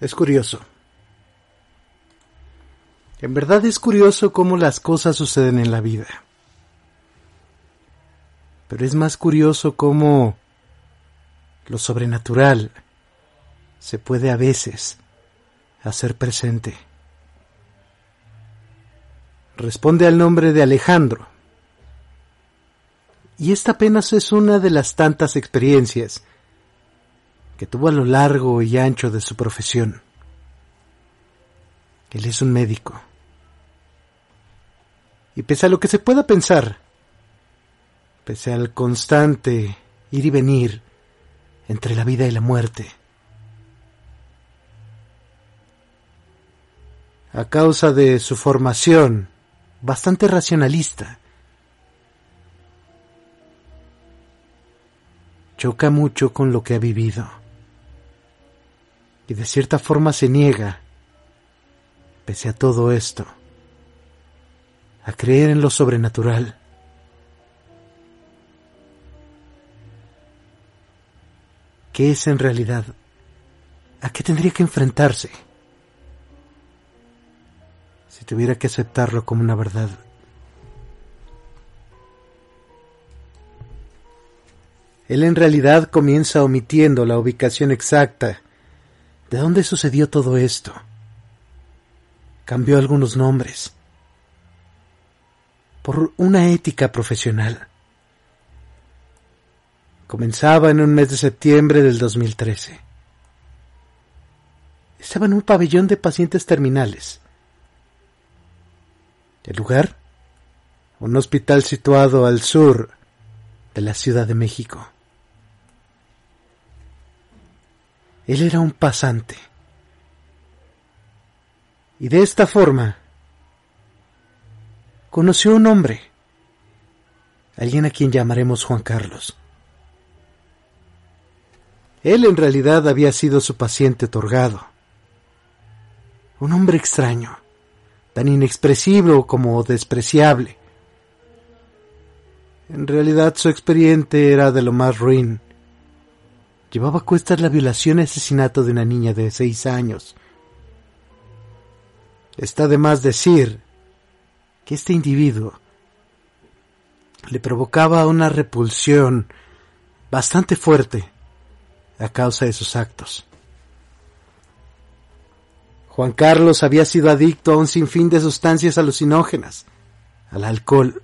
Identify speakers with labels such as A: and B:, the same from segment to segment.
A: Es curioso. En verdad es curioso cómo las cosas suceden en la vida. Pero es más curioso cómo lo sobrenatural se puede a veces hacer presente. Responde al nombre de Alejandro. Y esta apenas es una de las tantas experiencias que tuvo a lo largo y ancho de su profesión. Él es un médico. Y pese a lo que se pueda pensar, pese al constante ir y venir entre la vida y la muerte, a causa de su formación bastante racionalista, choca mucho con lo que ha vivido y de cierta forma se niega, pese a todo esto, a creer en lo sobrenatural. ¿Qué es en realidad? ¿A qué tendría que enfrentarse? Si tuviera que aceptarlo como una verdad. Él en realidad comienza omitiendo la ubicación exacta de dónde sucedió todo esto. Cambió algunos nombres por una ética profesional. Comenzaba en un mes de septiembre del 2013. Estaba en un pabellón de pacientes terminales. El lugar, un hospital situado al sur de la Ciudad de México. Él era un pasante. Y de esta forma conoció un hombre, alguien a quien llamaremos Juan Carlos. Él en realidad había sido su paciente otorgado. Un hombre extraño, tan inexpresivo como despreciable. En realidad su expediente era de lo más ruin llevaba a cuestas la violación y asesinato de una niña de seis años. Está de más decir que este individuo le provocaba una repulsión bastante fuerte a causa de sus actos. Juan Carlos había sido adicto a un sinfín de sustancias alucinógenas, al alcohol,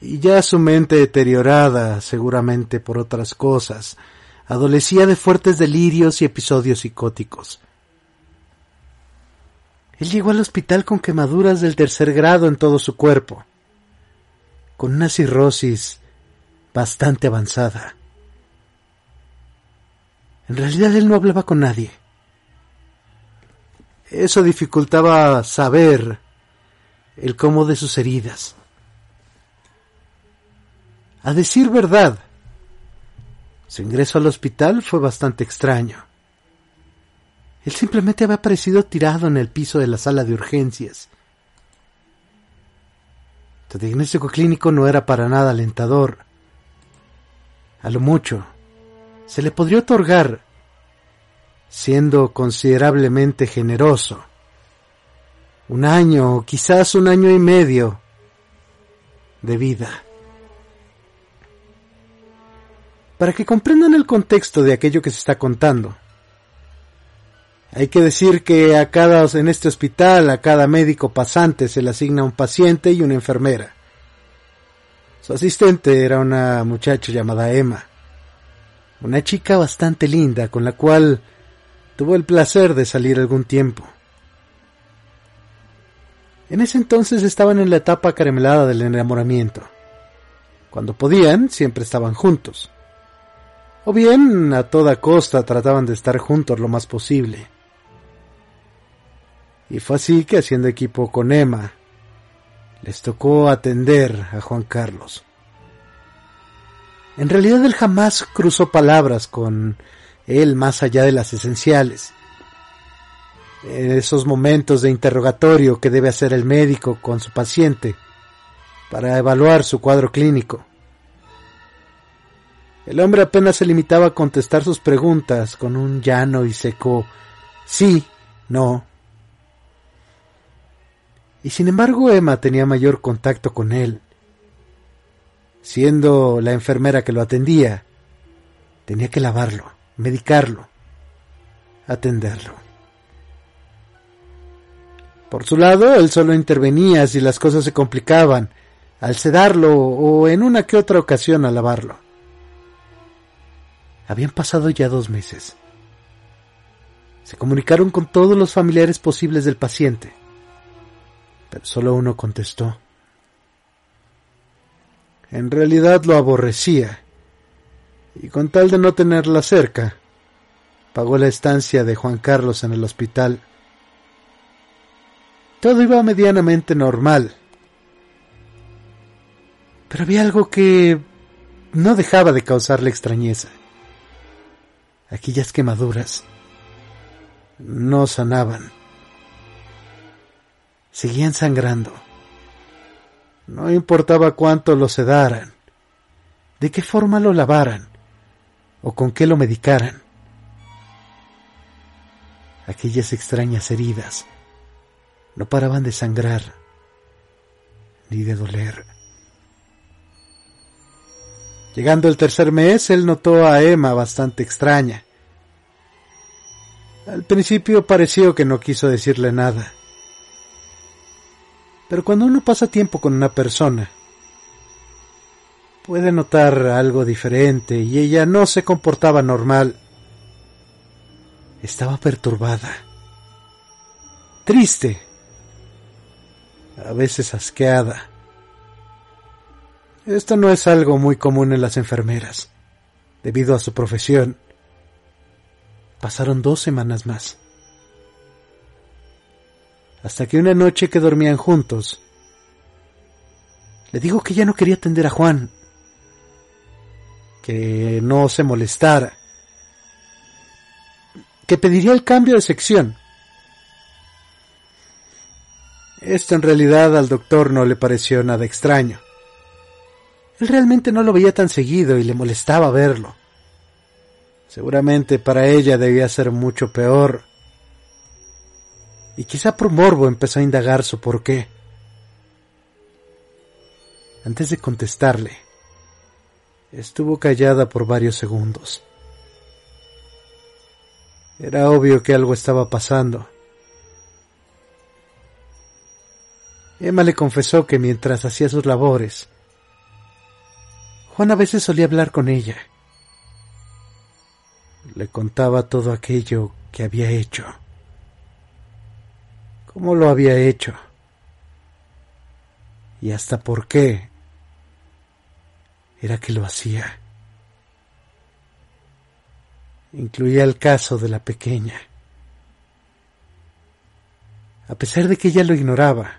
A: y ya su mente deteriorada, seguramente por otras cosas, adolecía de fuertes delirios y episodios psicóticos. Él llegó al hospital con quemaduras del tercer grado en todo su cuerpo, con una cirrosis bastante avanzada. En realidad él no hablaba con nadie. Eso dificultaba saber el cómo de sus heridas. A decir verdad, su ingreso al hospital fue bastante extraño. Él simplemente había aparecido tirado en el piso de la sala de urgencias. Su diagnóstico clínico no era para nada alentador. A lo mucho, se le podría otorgar, siendo considerablemente generoso, un año o quizás un año y medio de vida. Para que comprendan el contexto de aquello que se está contando. Hay que decir que a cada, en este hospital, a cada médico pasante se le asigna un paciente y una enfermera. Su asistente era una muchacha llamada Emma, una chica bastante linda con la cual tuvo el placer de salir algún tiempo. En ese entonces estaban en la etapa caramelada del enamoramiento. Cuando podían, siempre estaban juntos o bien a toda costa trataban de estar juntos lo más posible. Y fue así que haciendo equipo con Emma, les tocó atender a Juan Carlos. En realidad él jamás cruzó palabras con él más allá de las esenciales. En esos momentos de interrogatorio que debe hacer el médico con su paciente para evaluar su cuadro clínico. El hombre apenas se limitaba a contestar sus preguntas con un llano y seco sí, no. Y sin embargo Emma tenía mayor contacto con él. Siendo la enfermera que lo atendía, tenía que lavarlo, medicarlo, atenderlo. Por su lado, él solo intervenía si las cosas se complicaban, al sedarlo o en una que otra ocasión al lavarlo. Habían pasado ya dos meses. Se comunicaron con todos los familiares posibles del paciente, pero solo uno contestó. En realidad lo aborrecía, y con tal de no tenerla cerca, pagó la estancia de Juan Carlos en el hospital. Todo iba medianamente normal, pero había algo que no dejaba de causarle extrañeza aquellas quemaduras no sanaban. Seguían sangrando. No importaba cuánto lo sedaran, de qué forma lo lavaran o con qué lo medicaran. Aquellas extrañas heridas no paraban de sangrar ni de doler. Llegando el tercer mes, él notó a Emma bastante extraña. Al principio pareció que no quiso decirle nada. Pero cuando uno pasa tiempo con una persona, puede notar algo diferente y ella no se comportaba normal. Estaba perturbada, triste, a veces asqueada. Esto no es algo muy común en las enfermeras, debido a su profesión. Pasaron dos semanas más. Hasta que una noche que dormían juntos, le digo que ya no quería atender a Juan, que no se molestara, que pediría el cambio de sección. Esto en realidad al doctor no le pareció nada extraño. Él realmente no lo veía tan seguido y le molestaba verlo. Seguramente para ella debía ser mucho peor. Y quizá por morbo empezó a indagar su por qué. Antes de contestarle, estuvo callada por varios segundos. Era obvio que algo estaba pasando. Emma le confesó que mientras hacía sus labores, Juan a veces solía hablar con ella. Le contaba todo aquello que había hecho. Cómo lo había hecho. Y hasta por qué era que lo hacía. Incluía el caso de la pequeña. A pesar de que ella lo ignoraba,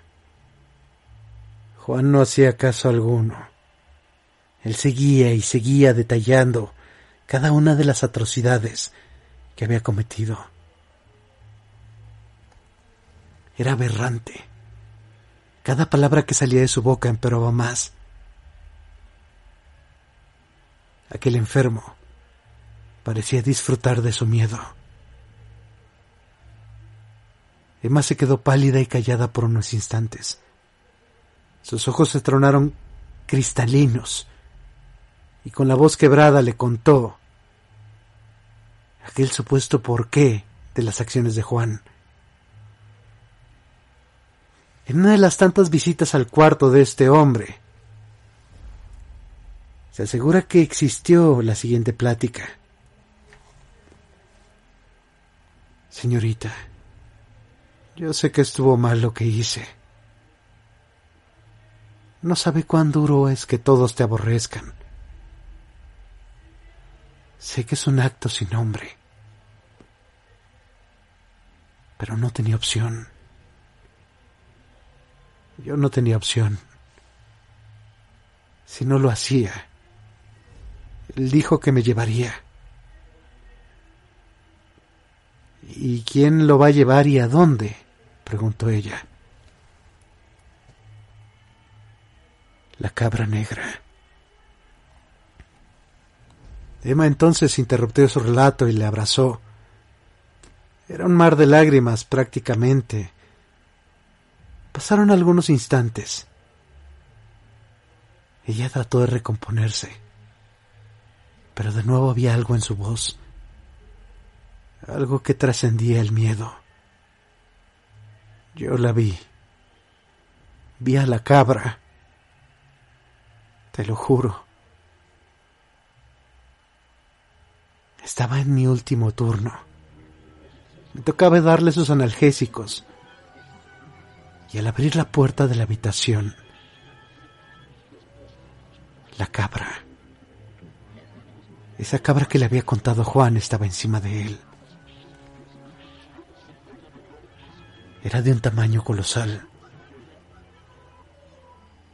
A: Juan no hacía caso alguno. Él seguía y seguía detallando cada una de las atrocidades que había cometido. Era aberrante. Cada palabra que salía de su boca empeoraba más. Aquel enfermo parecía disfrutar de su miedo. Emma se quedó pálida y callada por unos instantes. Sus ojos se tronaron cristalinos y con la voz quebrada le contó aquel supuesto porqué de las acciones de Juan. En una de las tantas visitas al cuarto de este hombre, se asegura que existió la siguiente plática. Señorita, yo sé que estuvo mal lo que hice. No sabe cuán duro es que todos te aborrezcan. Sé que es un acto sin nombre, pero no tenía opción. Yo no tenía opción. Si no lo hacía, él dijo que me llevaría. ¿Y quién lo va a llevar y a dónde? preguntó ella. La cabra negra. Emma entonces interrumpió su relato y le abrazó. Era un mar de lágrimas prácticamente. Pasaron algunos instantes. Ella trató de recomponerse, pero de nuevo había algo en su voz, algo que trascendía el miedo. Yo la vi. Vi a la cabra. Te lo juro. Estaba en mi último turno. Me tocaba darle sus analgésicos. Y al abrir la puerta de la habitación, la cabra, esa cabra que le había contado Juan estaba encima de él. Era de un tamaño colosal.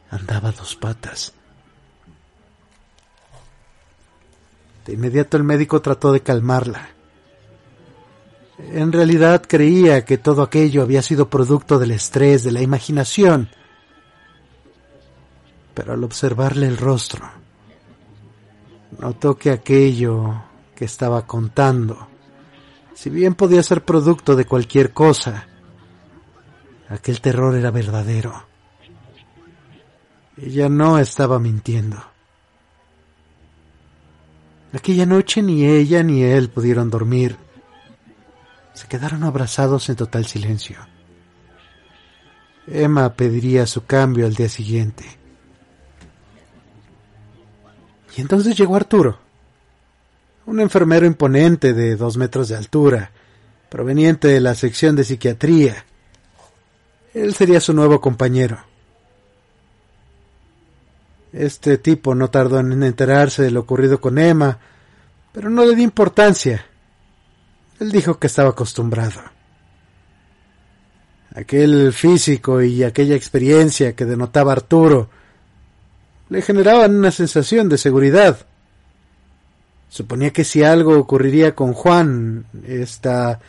A: Andaba dos patas. De inmediato el médico trató de calmarla. En realidad creía que todo aquello había sido producto del estrés, de la imaginación. Pero al observarle el rostro, notó que aquello que estaba contando, si bien podía ser producto de cualquier cosa, aquel terror era verdadero. Ella no estaba mintiendo. Aquella noche ni ella ni él pudieron dormir. Se quedaron abrazados en total silencio. Emma pediría su cambio al día siguiente. Y entonces llegó Arturo, un enfermero imponente de dos metros de altura, proveniente de la sección de psiquiatría. Él sería su nuevo compañero. Este tipo no tardó en enterarse de lo ocurrido con Emma, pero no le dio importancia. Él dijo que estaba acostumbrado. Aquel físico y aquella experiencia que denotaba Arturo le generaban una sensación de seguridad. Suponía que si algo ocurriría con Juan, esta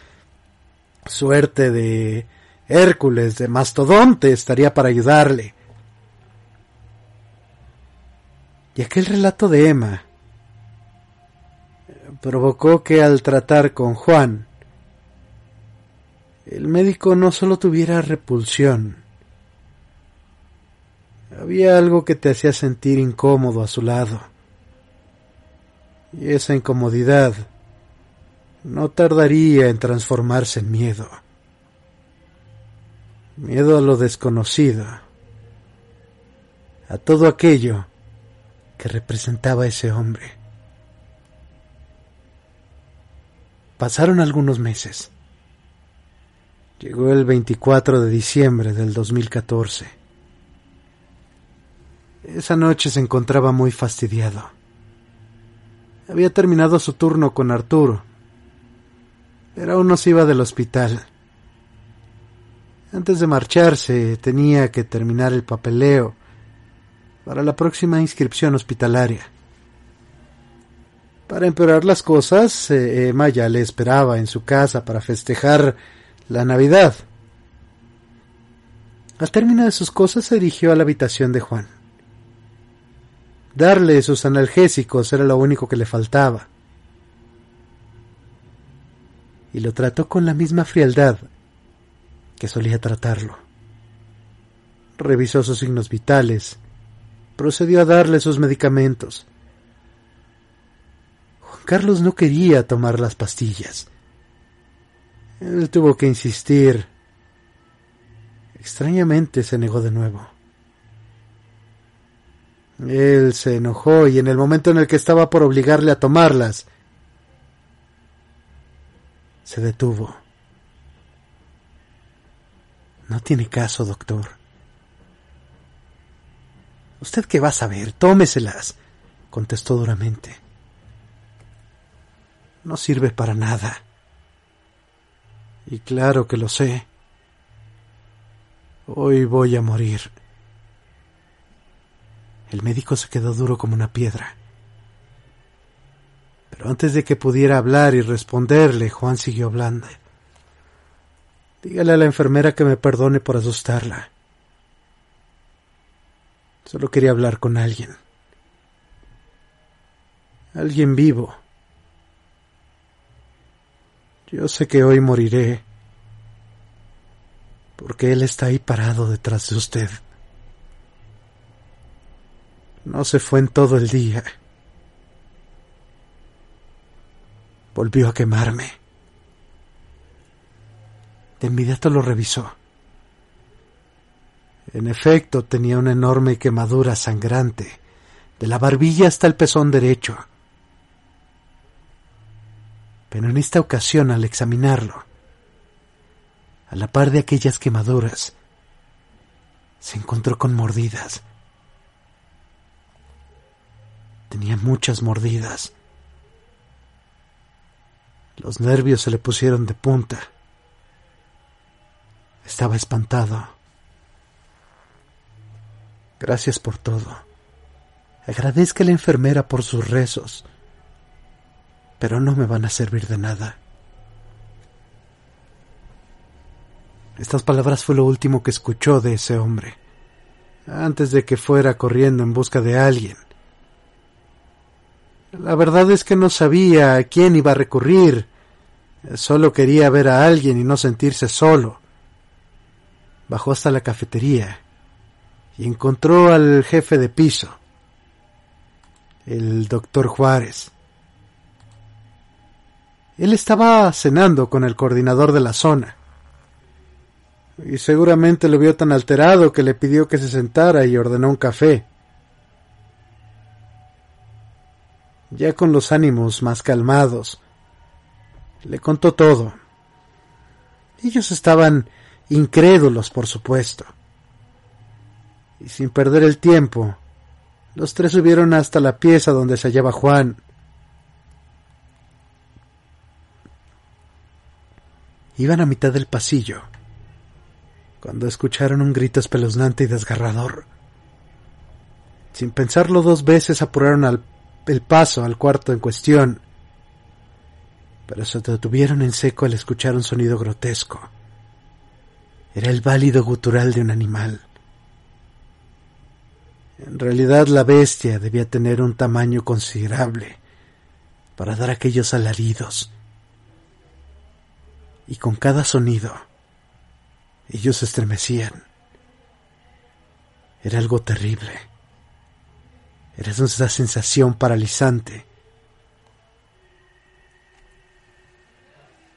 A: suerte de Hércules, de mastodonte, estaría para ayudarle. Y aquel relato de Emma provocó que al tratar con Juan, el médico no solo tuviera repulsión, había algo que te hacía sentir incómodo a su lado. Y esa incomodidad no tardaría en transformarse en miedo. Miedo a lo desconocido, a todo aquello que representaba ese hombre. Pasaron algunos meses. Llegó el 24 de diciembre del 2014. Esa noche se encontraba muy fastidiado. Había terminado su turno con Arturo, pero aún no se iba del hospital. Antes de marcharse tenía que terminar el papeleo para la próxima inscripción hospitalaria. Para empeorar las cosas, eh, Emma ya le esperaba en su casa para festejar la Navidad. Al término de sus cosas se dirigió a la habitación de Juan. Darle sus analgésicos era lo único que le faltaba. Y lo trató con la misma frialdad que solía tratarlo. Revisó sus signos vitales, procedió a darle sus medicamentos. Juan Carlos no quería tomar las pastillas. Él tuvo que insistir. Extrañamente se negó de nuevo. Él se enojó y en el momento en el que estaba por obligarle a tomarlas, se detuvo. No tiene caso, doctor. ¿Usted qué va a saber? Tómeselas, contestó duramente. No sirve para nada. Y claro que lo sé. Hoy voy a morir. El médico se quedó duro como una piedra. Pero antes de que pudiera hablar y responderle, Juan siguió hablando. Dígale a la enfermera que me perdone por asustarla. Solo quería hablar con alguien. alguien vivo. Yo sé que hoy moriré, porque Él está ahí parado detrás de usted. No se fue en todo el día. Volvió a quemarme. De inmediato lo revisó. En efecto, tenía una enorme quemadura sangrante, de la barbilla hasta el pezón derecho. Pero en esta ocasión, al examinarlo, a la par de aquellas quemaduras, se encontró con mordidas. Tenía muchas mordidas. Los nervios se le pusieron de punta. Estaba espantado. Gracias por todo. Agradezca a la enfermera por sus rezos, pero no me van a servir de nada. Estas palabras fue lo último que escuchó de ese hombre, antes de que fuera corriendo en busca de alguien. La verdad es que no sabía a quién iba a recurrir, solo quería ver a alguien y no sentirse solo. Bajó hasta la cafetería y encontró al jefe de piso, el doctor Juárez. Él estaba cenando con el coordinador de la zona y seguramente lo vio tan alterado que le pidió que se sentara y ordenó un café. Ya con los ánimos más calmados, le contó todo. Ellos estaban incrédulos, por supuesto y sin perder el tiempo, los tres subieron hasta la pieza donde se hallaba Juan. Iban a mitad del pasillo, cuando escucharon un grito espeluznante y desgarrador. Sin pensarlo dos veces apuraron el paso al cuarto en cuestión, pero se detuvieron en seco al escuchar un sonido grotesco. Era el válido gutural de un animal. En realidad la bestia debía tener un tamaño considerable para dar aquellos alaridos. Y con cada sonido, ellos se estremecían. Era algo terrible. Era esa sensación paralizante.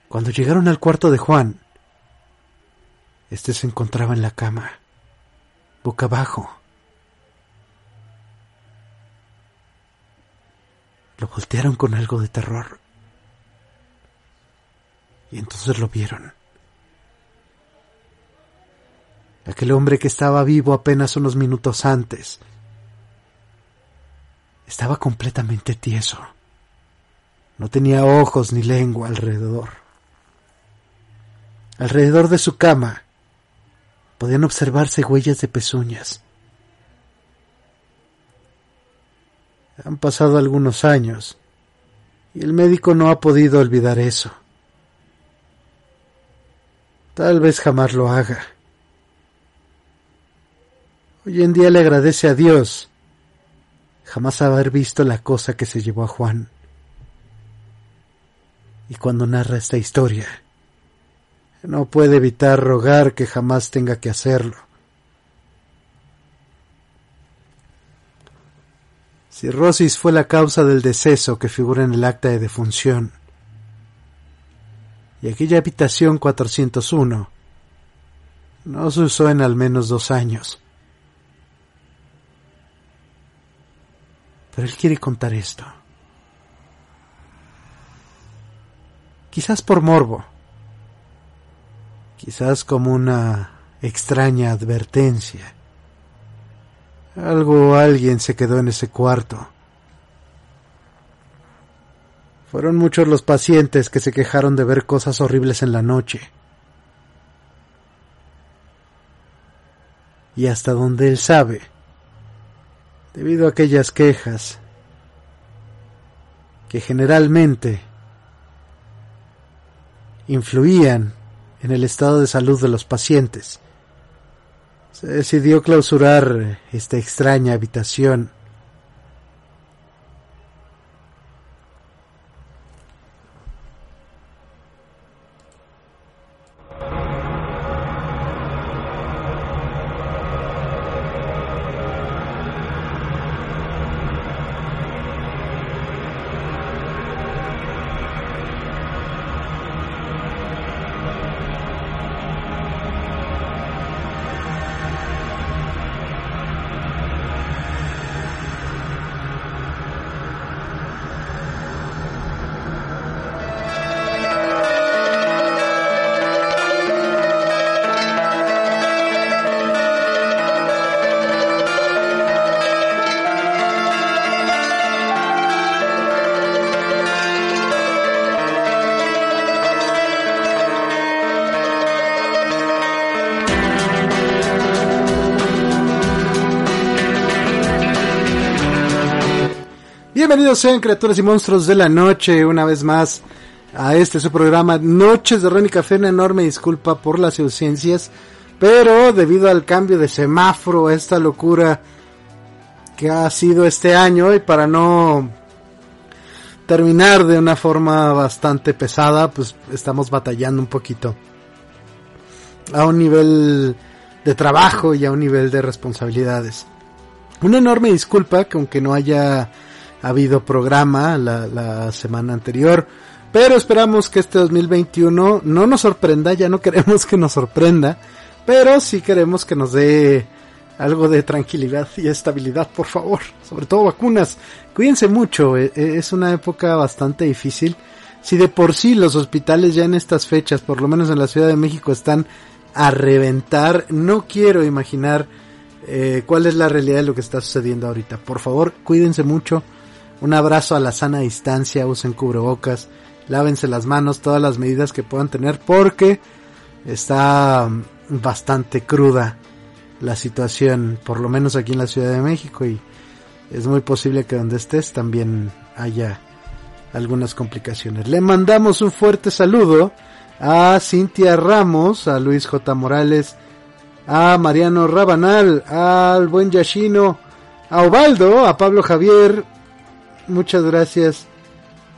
A: Cuando llegaron al cuarto de Juan, este se encontraba en la cama, boca abajo Lo voltearon con algo de terror. Y entonces lo vieron. Aquel hombre que estaba vivo apenas unos minutos antes estaba completamente tieso. No tenía ojos ni lengua alrededor. Alrededor de su cama podían observarse huellas de pezuñas. Han pasado algunos años y el médico no ha podido olvidar eso. Tal vez jamás lo haga. Hoy en día le agradece a Dios jamás haber visto la cosa que se llevó a Juan. Y cuando narra esta historia, no puede evitar rogar que jamás tenga que hacerlo. Cirrosis fue la causa del deceso que figura en el acta de defunción. Y aquella habitación 401 no se usó en al menos dos años. Pero él quiere contar esto. Quizás por morbo. Quizás como una extraña advertencia algo o alguien se quedó en ese cuarto. Fueron muchos los pacientes que se quejaron de ver cosas horribles en la noche. Y hasta donde él sabe, debido a aquellas quejas, que generalmente influían en el estado de salud de los pacientes, se decidió clausurar esta extraña habitación. Bienvenidos sean criaturas y monstruos de la noche una vez más a este su programa Noches de Ron y Café. Una enorme disculpa por las ausencias, pero debido al cambio de semáforo, esta locura que ha sido este año y para no terminar de una forma bastante pesada, pues estamos batallando un poquito a un nivel de trabajo y a un nivel de responsabilidades. Una enorme disculpa que aunque no haya habido programa la, semana anterior, pero esperamos que este 2021 no nos sorprenda, ya no queremos que nos sorprenda, pero sí queremos que nos dé algo de tranquilidad y estabilidad, por favor. Sobre todo vacunas. Cuídense mucho, e, e, es una época bastante difícil. Si de por sí los hospitales ya en estas fechas, por lo menos en la Ciudad de México, están a reventar, no quiero imaginar eh, cuál es la realidad de lo que está sucediendo ahorita. Por favor, cuídense mucho. Un abrazo a la sana distancia, usen cubrebocas, lávense las manos, todas las medidas que puedan tener porque está mm, bastante cruda la situación, por lo menos aquí en la Ciudad de México y es muy posible que donde estés también haya algunas complicaciones. Le mandamos un fuerte saludo a Cintia Ramos, a Luis J. Morales, a Mariano Rabanal, al buen Yashino, a Ovaldo, a Pablo Javier, muchas gracias.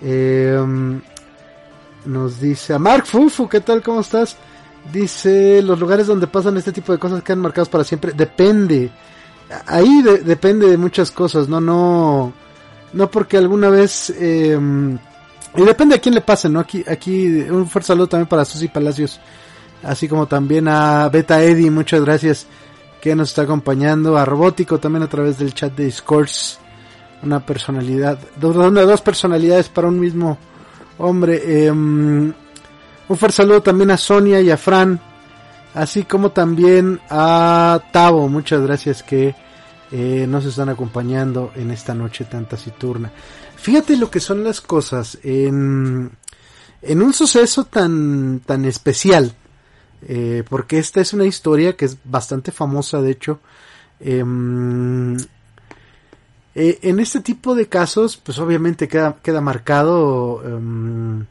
A: Em, nos dice a Mark Fufu, ¿qué tal? ¿Cómo estás? Dice, los lugares donde pasan este tipo de cosas quedan marcados para siempre. Depende. Ahí depende de muchas cosas, no, no, no porque alguna vez, eh, y depende a quién le pase, ¿no? Aquí, aquí, un fuerte saludo también para Susi Palacios, así como también a Beta Eddy, muchas gracias que nos está acompañando, a Robótico también a través del chat de Discourse, una personalidad, dos, dos personalidades para un mismo hombre, eh, un fuerte saludo también a Sonia y a Fran, así como también a Tavo. Muchas gracias que eh, nos están acompañando en esta noche tan taciturna. Fíjate lo que son las cosas en, en un suceso tan, tan especial. Eh, porque esta es una historia que es bastante famosa, de hecho. Eh, en este tipo de casos, pues obviamente queda, queda marcado em,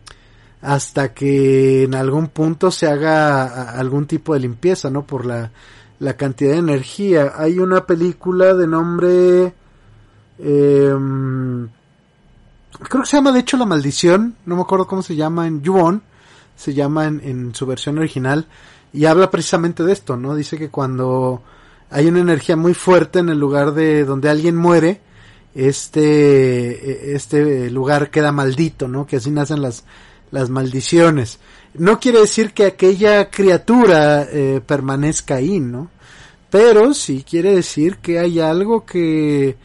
A: hasta que en algún punto se haga algún tipo de limpieza, ¿no? Por la, la cantidad de energía. Hay una película de nombre... Eh, creo que se llama de hecho La Maldición, no me acuerdo cómo se llama en Yuon, se llama en, en su versión original, y habla precisamente de esto, ¿no? Dice que cuando hay una energía muy fuerte en el lugar de donde alguien muere, este, este lugar queda maldito, ¿no? Que así nacen las, las maldiciones. No quiere decir que aquella criatura eh, permanezca ahí, ¿no? Pero sí quiere decir que hay algo que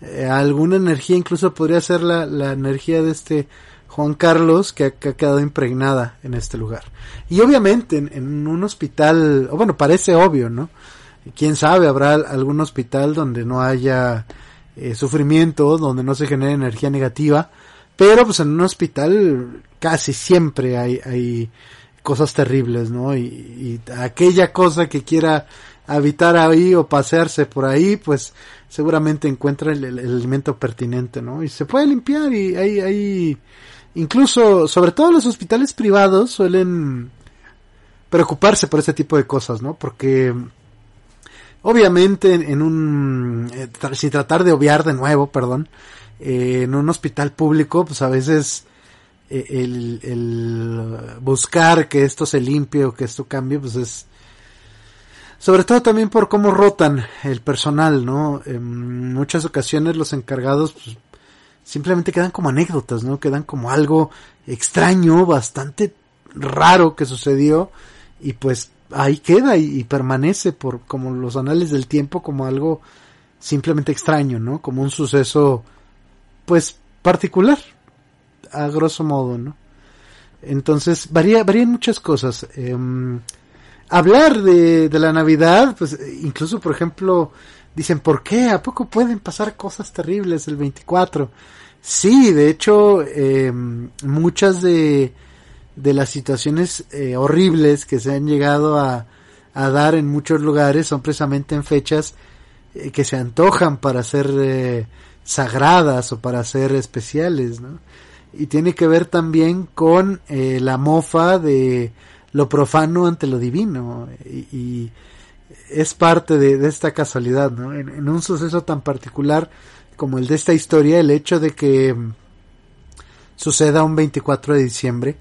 A: eh, alguna energía, incluso podría ser la, la energía de este Juan Carlos que ha, quedado impregnada en este lugar. Y obviamente en, un hospital, bueno, parece obvio, ¿no? Quién sabe, habrá algún hospital donde no haya eh, sufrimiento, donde no se genere energía negativa, pero pues en un hospital casi siempre hay, hay cosas terribles, ¿no? Y, aquella cosa que quiera habitar ahí o pasearse por ahí, pues seguramente encuentra el, alimento pertinente, ¿no? Y se puede limpiar y hay, hay, incluso, sobre todo los hospitales privados suelen preocuparse por este tipo de cosas, ¿no? Porque obviamente en, un, eh, sin tratar de obviar de nuevo, perdón, eh, en un hospital público, pues a veces eh, el, el, buscar que esto se limpie o que esto cambie, pues es sobre todo también por cómo rotan el personal, ¿no? En muchas ocasiones los encargados pues, simplemente quedan como anécdotas, ¿no? Quedan como algo extraño, bastante raro que sucedió y pues ahí queda y, permanece por como los anales del tiempo como algo simplemente extraño, ¿no? Como un suceso pues particular, a grosso modo, ¿no? Entonces, varía, varían muchas cosas. Em, hablar de, de, la Navidad, pues incluso, por ejemplo, dicen, ¿por qué? ¿A poco pueden pasar cosas terribles el 24? Sí, de hecho, em, muchas de, de las situaciones eh, horribles que se han llegado a, a, dar en muchos lugares son precisamente en fechas eh, que se antojan para ser eh, sagradas o para ser especiales, ¿no? Y tiene que ver también con eh, la mofa de lo profano ante lo divino y, es parte de, esta casualidad, ¿no? En, un suceso tan particular como el de esta historia, el hecho de que suceda un 24 de diciembre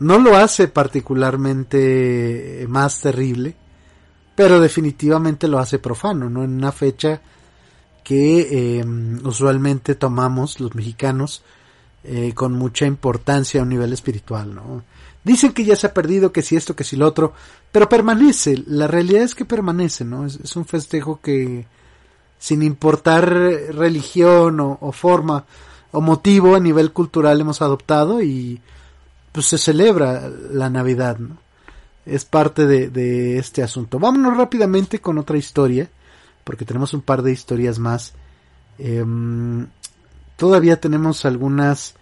A: no lo hace particularmente más terrible, pero definitivamente lo hace profano, ¿no? En una fecha que em, usualmente tomamos los mexicanos eh, con mucha importancia a un nivel espiritual, ¿no? Dicen que ya se ha perdido, que si esto, que si lo otro, pero permanece, la realidad es que permanece, ¿no? Es, un festejo que, sin importar religión o, forma o motivo a nivel cultural hemos adoptado y pues se celebra la Navidad, ¿no? Es parte de, de este asunto. Vámonos rápidamente con otra historia porque tenemos un par de historias más. Em, todavía tenemos algunas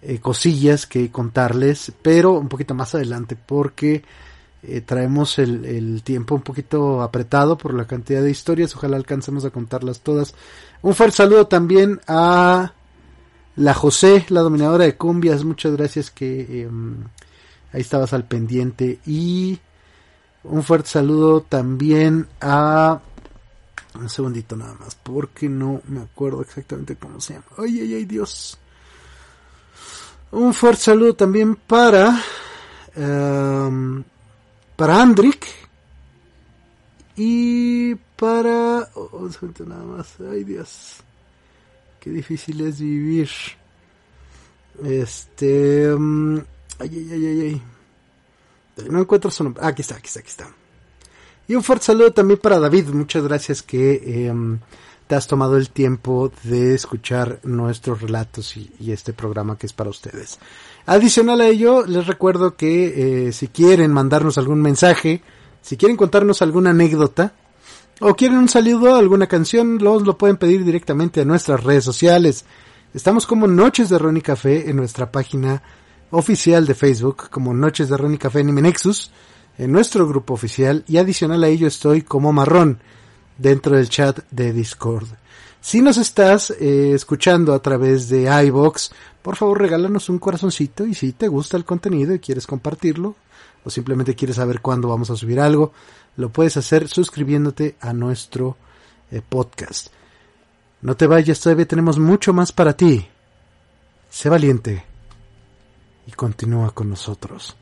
A: eh, cosillas que contarles, pero un poquito más adelante, porque eh, traemos el, el, tiempo un poquito apretado por la cantidad de historias. Ojalá alcancemos a contarlas todas. Un fuerte saludo también a la José, la dominadora de cumbias. Muchas gracias que em, ahí estabas al pendiente. Y un fuerte saludo también a un segundito nada más, porque no me acuerdo exactamente cómo se llama. Ay, ay, ay, Dios. Un fuerte saludo también para... Um, para Andrick. Y para... Oh, un segundito nada más. Ay, Dios. Qué difícil es vivir. Este... Um, ay, ay, ay, ay, ay. No encuentro su nombre. Ah, aquí está, aquí está, aquí está. Y un fuerte saludo también para David. Muchas gracias que em, te has tomado el tiempo de escuchar nuestros relatos y, este programa que es para ustedes. Adicional a ello, les recuerdo que eh, si quieren mandarnos algún mensaje, si quieren contarnos alguna anécdota, o quieren un saludo, alguna canción, los lo pueden pedir directamente a nuestras redes sociales. Estamos como Noches de Ron Café en nuestra página oficial de Facebook, como Noches de Ron y Café Anime Nexus en nuestro grupo oficial y adicional a ello estoy como marrón dentro del chat de Discord. Si nos estás eh, escuchando a través de iBox, por favor regálanos un corazoncito y si te gusta el contenido y quieres compartirlo o simplemente quieres saber cuándo vamos a subir algo, lo puedes hacer suscribiéndote a nuestro eh, podcast. No te vayas, todavía tenemos mucho más para ti. Sé valiente y continúa con nosotros.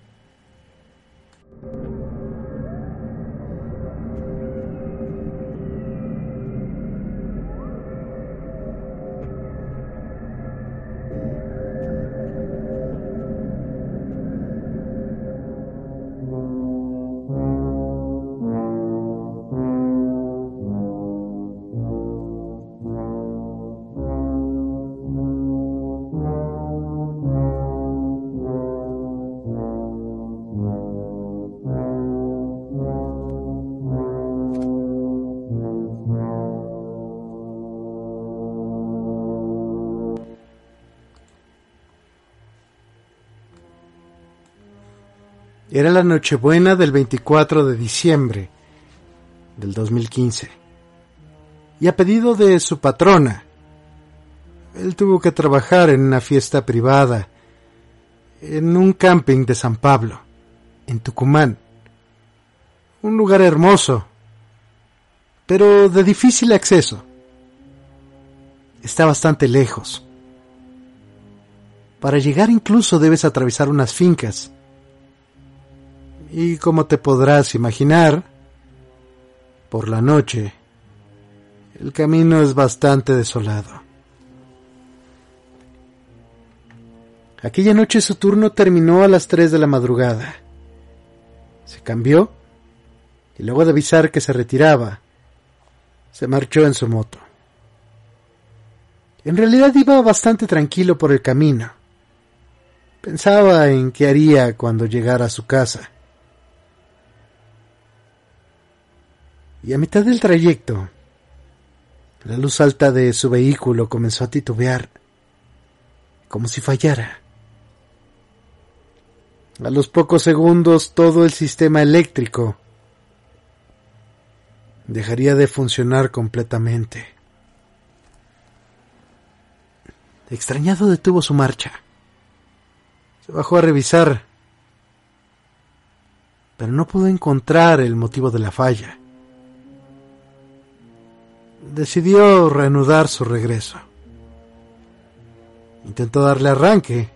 A: Era la Nochebuena del 24 de diciembre del 2015. Y a pedido de su patrona, él tuvo que trabajar en una fiesta privada en un camping de San Pablo, en Tucumán. Un lugar hermoso, pero de difícil acceso. Está bastante lejos. Para llegar incluso debes atravesar unas fincas y como te podrás imaginar, por la noche, el camino es bastante desolado. Aquella noche su turno terminó a las tres de la madrugada. Se cambió y luego de avisar que se retiraba, se marchó en su moto. En realidad iba bastante tranquilo por el camino. Pensaba en qué haría cuando llegara a su casa. Y a mitad del trayecto, la luz alta de su vehículo comenzó a titubear, como si fallara. A los pocos segundos todo el sistema eléctrico dejaría de funcionar completamente. Extrañado detuvo su marcha. Se bajó a revisar, pero no pudo encontrar el motivo de la falla. Decidió reanudar su regreso. Intentó darle arranque,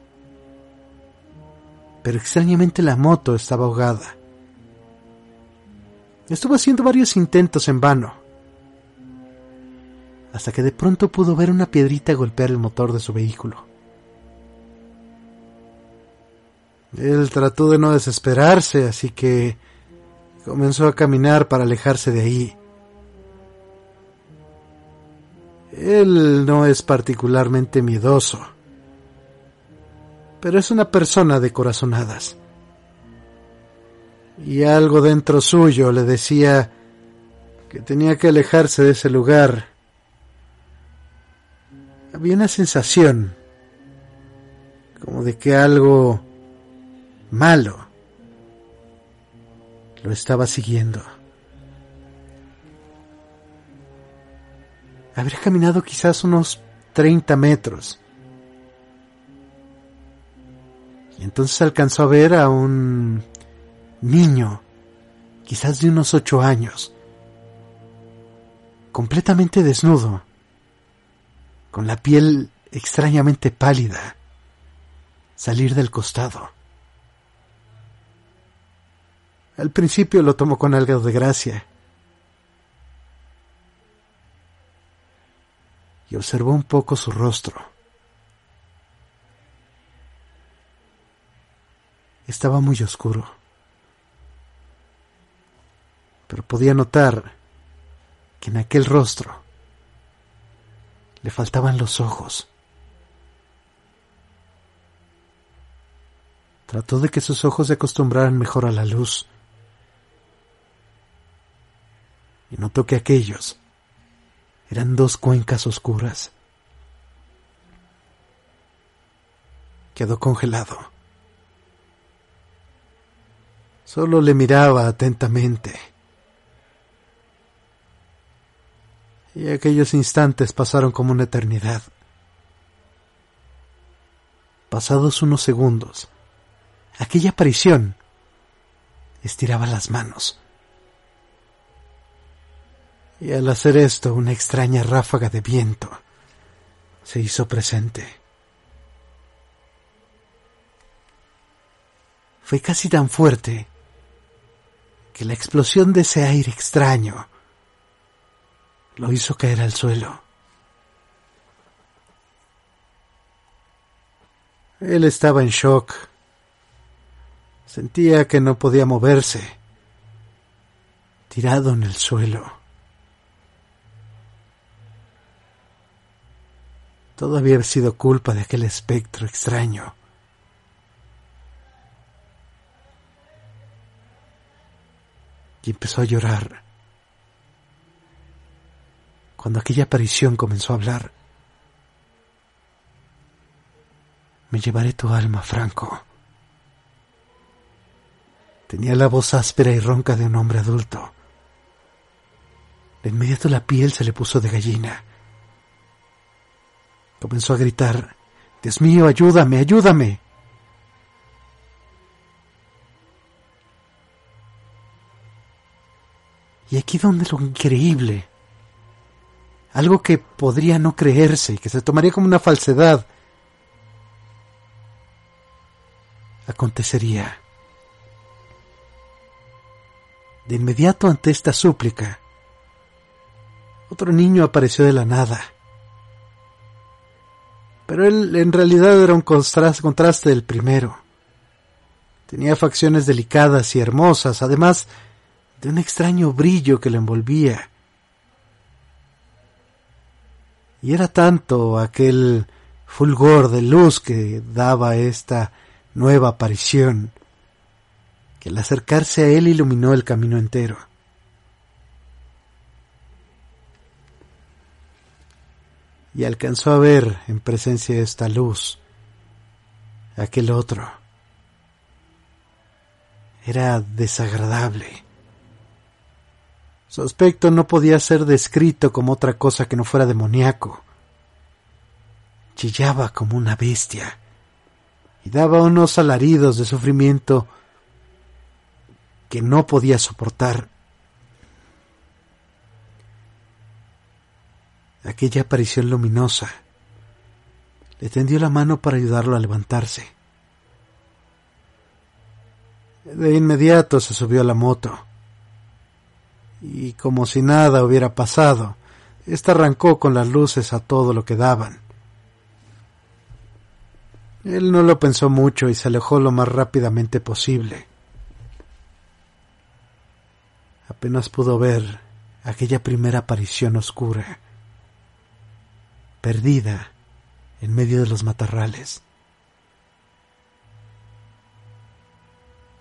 A: pero extrañamente la moto estaba ahogada. Estuvo haciendo varios intentos en vano, hasta que de pronto pudo ver una piedrita golpear el motor de su vehículo. Él trató de no desesperarse, así que comenzó a caminar para alejarse de ahí. Él no es particularmente miedoso, pero es una persona de corazonadas. Y algo dentro suyo le decía que tenía que alejarse de ese lugar. Había una sensación como de que algo malo lo estaba siguiendo. Habría caminado quizás unos 30 metros. Y entonces alcanzó a ver a un niño, quizás de unos ocho años, completamente desnudo, con la piel extrañamente pálida, salir del costado. Al principio lo tomó con algo de gracia. Y observó un poco su rostro. Estaba muy oscuro. Pero podía notar que en aquel rostro le faltaban los ojos. Trató de que sus ojos se acostumbraran mejor a la luz y notó que aquellos eran dos cuencas oscuras. Quedó congelado. Solo le miraba atentamente. Y aquellos instantes pasaron como una eternidad. Pasados unos segundos, aquella aparición estiraba las manos y al hacer esto una extraña ráfaga de viento se hizo presente. Fue casi tan fuerte que la explosión de ese aire extraño lo hizo caer al suelo. Él estaba en shock. Sentía que no podía moverse, tirado en el suelo. Todo había sido culpa de aquel espectro extraño. Y empezó a llorar. Cuando aquella aparición comenzó a hablar, me llevaré tu alma, Franco. Tenía la voz áspera y ronca de un hombre adulto. De inmediato la piel se le puso de gallina. Comenzó a gritar, Dios mío, ayúdame, ayúdame. Y aquí donde lo increíble, algo que podría no creerse y que se tomaría como una falsedad, acontecería. De inmediato ante esta súplica, otro niño apareció de la nada pero él en realidad era un contraste del primero. Tenía facciones delicadas y hermosas, además de un extraño brillo que le envolvía. Y era tanto aquel fulgor de luz que daba esta nueva aparición, que al acercarse a él iluminó el camino entero. Y alcanzó a ver en presencia de esta luz aquel otro. Era desagradable. Su aspecto no podía ser descrito como otra cosa que no fuera demoníaco. chillaba como una bestia y daba unos alaridos de sufrimiento que no podía soportar. Aquella aparición luminosa le tendió la mano para ayudarlo a levantarse. De inmediato se subió a la moto y como si nada hubiera pasado, ésta arrancó con las luces a todo lo que daban. Él no lo pensó mucho y se alejó lo más rápidamente posible. Apenas pudo ver aquella primera aparición oscura, perdida en medio de los matorrales.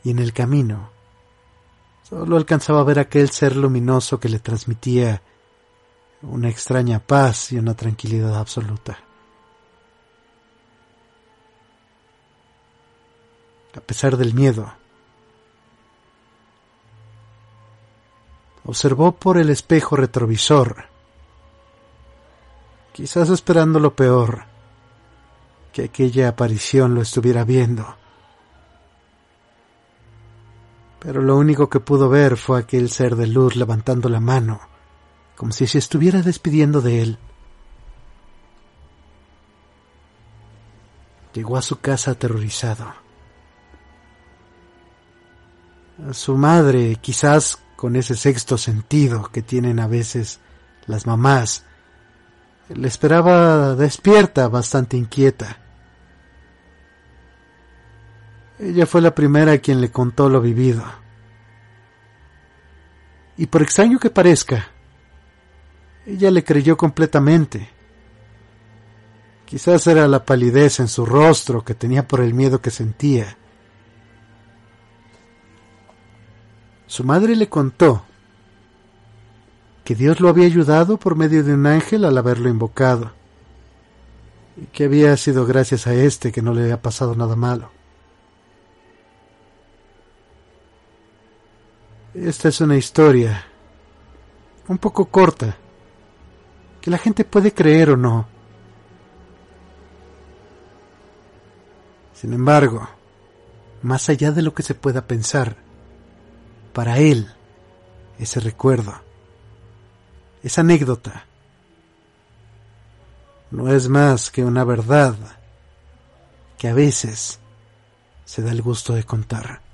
A: Y en el camino, solo alcanzaba a ver aquel ser luminoso que le transmitía una extraña paz y una tranquilidad absoluta. A pesar del miedo, observó por el espejo retrovisor, quizás esperando lo peor, que aquella aparición lo estuviera viendo. Pero lo único que pudo ver fue aquel ser de luz levantando la mano como si se estuviera despidiendo de él. Llegó a su casa aterrorizado. A su madre, quizás con ese sexto sentido que tienen a veces las mamás, le esperaba despierta, bastante inquieta. Ella fue la primera a quien le contó lo vivido. Y por extraño que parezca, ella le creyó completamente. Quizás era la palidez en su rostro que tenía por el miedo que sentía. Su madre le contó que Dios lo había ayudado por medio de un ángel al haberlo invocado, y que había sido gracias a éste que no le había pasado nada malo. Esta es una historia un poco corta, que la gente puede creer o no. Sin embargo, más allá de lo que se pueda pensar, para él, ese recuerdo, esa anécdota, no es más que una verdad que a veces se da el gusto de contar.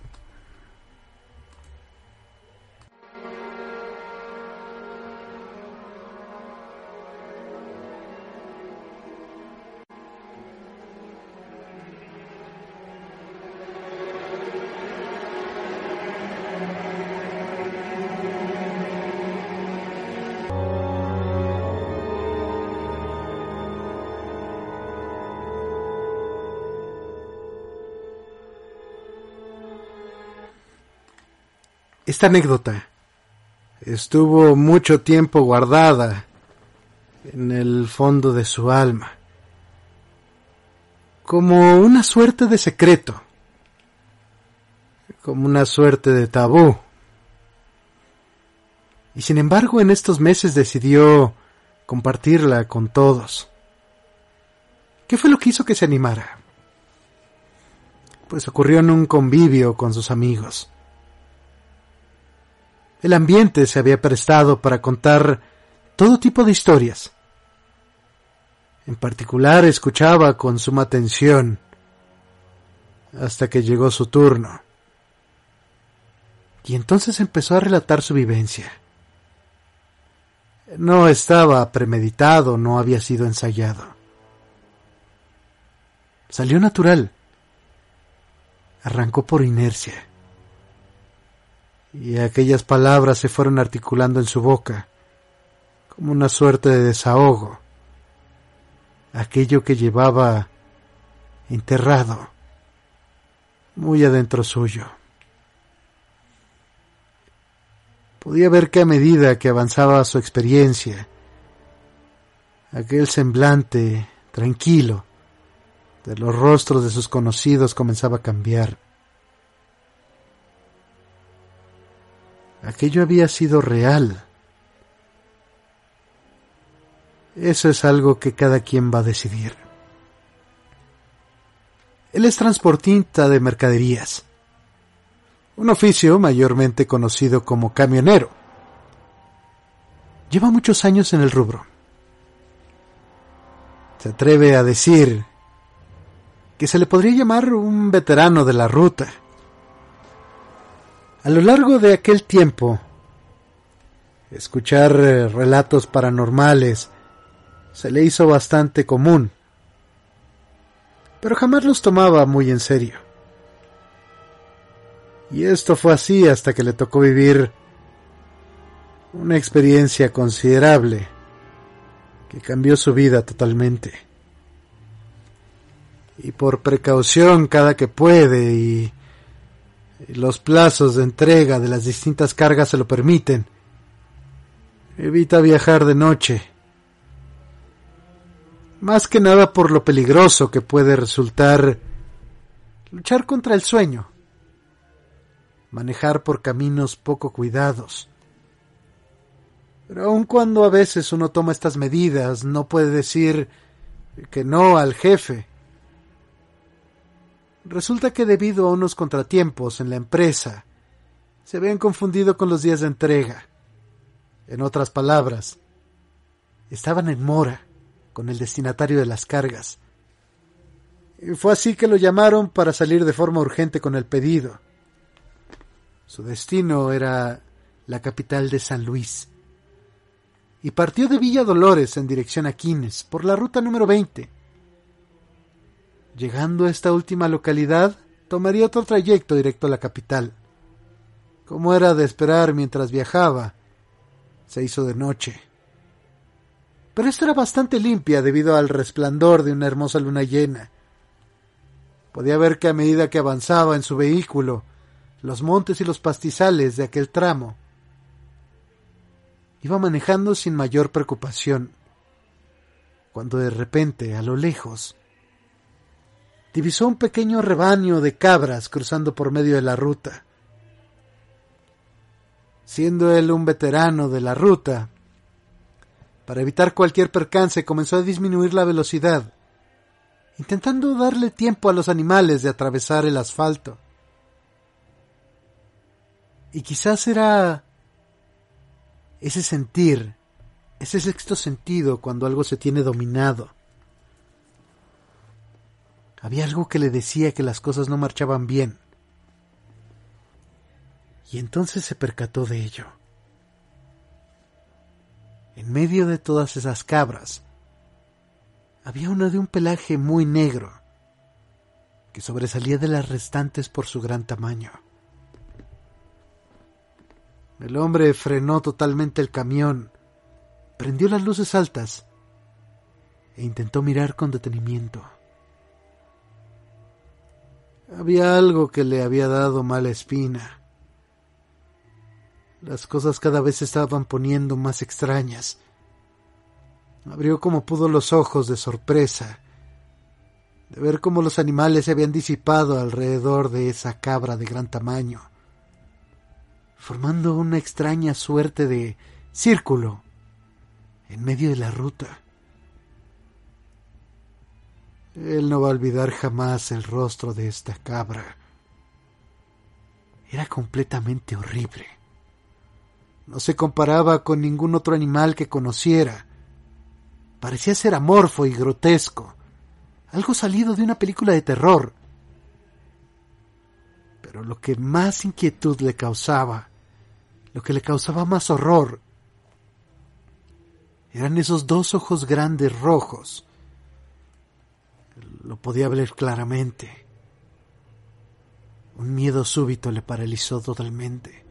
A: Esta anécdota estuvo mucho tiempo guardada en el fondo de su alma, como una suerte de secreto, como una suerte de tabú. Y sin embargo en estos meses decidió compartirla con todos. ¿Qué fue lo que hizo que se animara? Pues ocurrió en un convivio con sus amigos. El ambiente se había prestado para contar todo tipo de historias. En particular escuchaba con suma atención hasta que llegó su turno. Y entonces empezó a relatar su vivencia. No estaba premeditado, no había sido ensayado. Salió natural. Arrancó por inercia y aquellas palabras se fueron articulando en su boca, como una suerte de desahogo, aquello que llevaba enterrado muy adentro suyo. Podía ver que a medida que avanzaba su experiencia, aquel semblante tranquilo de los rostros de sus conocidos comenzaba a cambiar. Aquello había sido real. Eso es algo que cada quien va a decidir. Él es transportista de mercaderías, un oficio mayormente conocido como camionero. Lleva muchos años en el rubro. Se atreve a decir que se le podría llamar un veterano de la ruta. A lo largo de aquel tiempo, escuchar eh, relatos paranormales se le hizo bastante común, pero jamás los tomaba muy en serio. Y esto fue así hasta que le tocó vivir una experiencia considerable que cambió su vida totalmente. Y por precaución cada que puede y los plazos de entrega de las distintas cargas se lo permiten, evita viajar de noche. Más que nada por lo peligroso que puede resultar luchar contra el sueño, manejar por caminos poco cuidados. Pero aun cuando a veces uno toma estas medidas, no puede decir que no al jefe. Resulta que debido a unos contratiempos en la empresa, se habían confundido con los días de entrega. En otras palabras, estaban en mora con el destinatario de las cargas. Y fue así que lo llamaron para salir de forma urgente con el pedido. Su destino era la capital de San Luis. Y partió de Villa Dolores en dirección a Quines por la ruta número 20. Llegando a esta última localidad, tomaría otro trayecto directo a la capital. Como era de esperar mientras viajaba, se hizo de noche. Pero esta era bastante limpia debido al resplandor de una hermosa luna llena. Podía ver que a medida que avanzaba en su vehículo, los montes y los pastizales de aquel tramo, iba manejando sin mayor preocupación, cuando de repente, a lo lejos, divisó un pequeño rebaño de cabras cruzando por medio de la ruta. Siendo él un veterano de la ruta, para evitar cualquier percance comenzó a disminuir la velocidad, intentando darle tiempo a los animales de atravesar el asfalto. Y quizás era ese sentir, ese sexto sentido cuando algo se tiene dominado. Había algo que le decía que las cosas no marchaban bien y entonces se percató de ello. En medio de todas esas cabras, había una de un pelaje muy negro, que sobresalía de las restantes por su gran tamaño. El hombre frenó totalmente el camión, prendió las luces altas e intentó mirar con detenimiento. Había algo que le había dado mala espina. Las cosas cada vez se estaban poniendo más extrañas. Abrió como pudo los ojos de sorpresa, de ver cómo los animales se habían disipado alrededor de esa cabra de gran tamaño, formando una extraña suerte de círculo en medio de la ruta. Él no va a olvidar jamás el rostro de esta cabra. Era completamente horrible. No se comparaba con ningún otro animal que conociera. Parecía ser amorfo y grotesco, algo salido de una película de terror. Pero lo que más inquietud le causaba, lo que le causaba más horror, eran esos dos ojos grandes rojos. Lo podía ver claramente. Un miedo súbito le paralizó totalmente.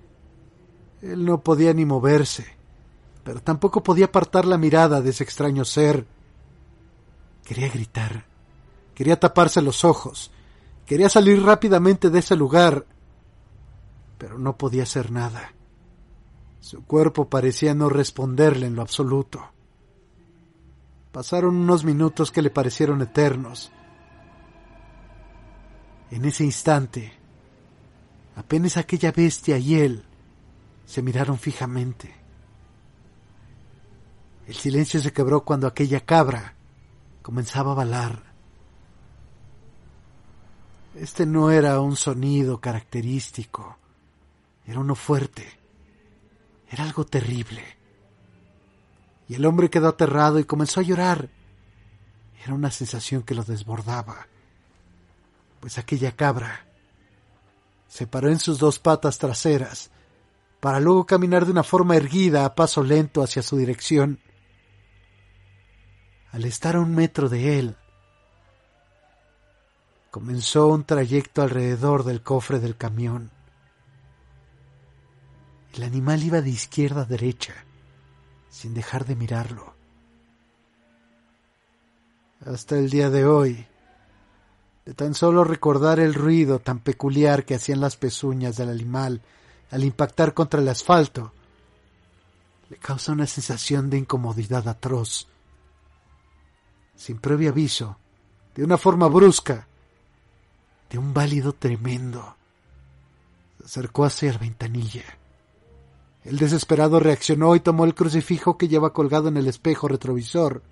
A: Él no podía ni moverse, pero tampoco podía apartar la mirada de ese extraño ser. Quería gritar, quería taparse los ojos, quería salir rápidamente de ese lugar, pero no podía hacer nada. Su cuerpo parecía no responderle en lo absoluto. Pasaron unos minutos que le parecieron eternos. En ese instante, apenas aquella bestia y él se miraron fijamente. El silencio se quebró cuando aquella cabra comenzaba a balar. Este no era un sonido característico, era uno fuerte, era algo terrible. Y el hombre quedó aterrado y comenzó a llorar. Era una sensación que lo desbordaba, pues aquella cabra se paró en sus dos patas traseras, para luego caminar de una forma erguida a paso lento hacia su dirección. Al estar a un metro de él, comenzó un trayecto alrededor del cofre del camión. El animal iba de izquierda a derecha, sin dejar de mirarlo. Hasta el día de hoy, de tan solo recordar el ruido tan peculiar que hacían las pezuñas del animal al impactar contra el asfalto, le causa una sensación de incomodidad atroz. Sin previo aviso, de una forma brusca, de un válido tremendo, se acercó hacia la ventanilla. El desesperado reaccionó y tomó el crucifijo que lleva colgado en el espejo retrovisor.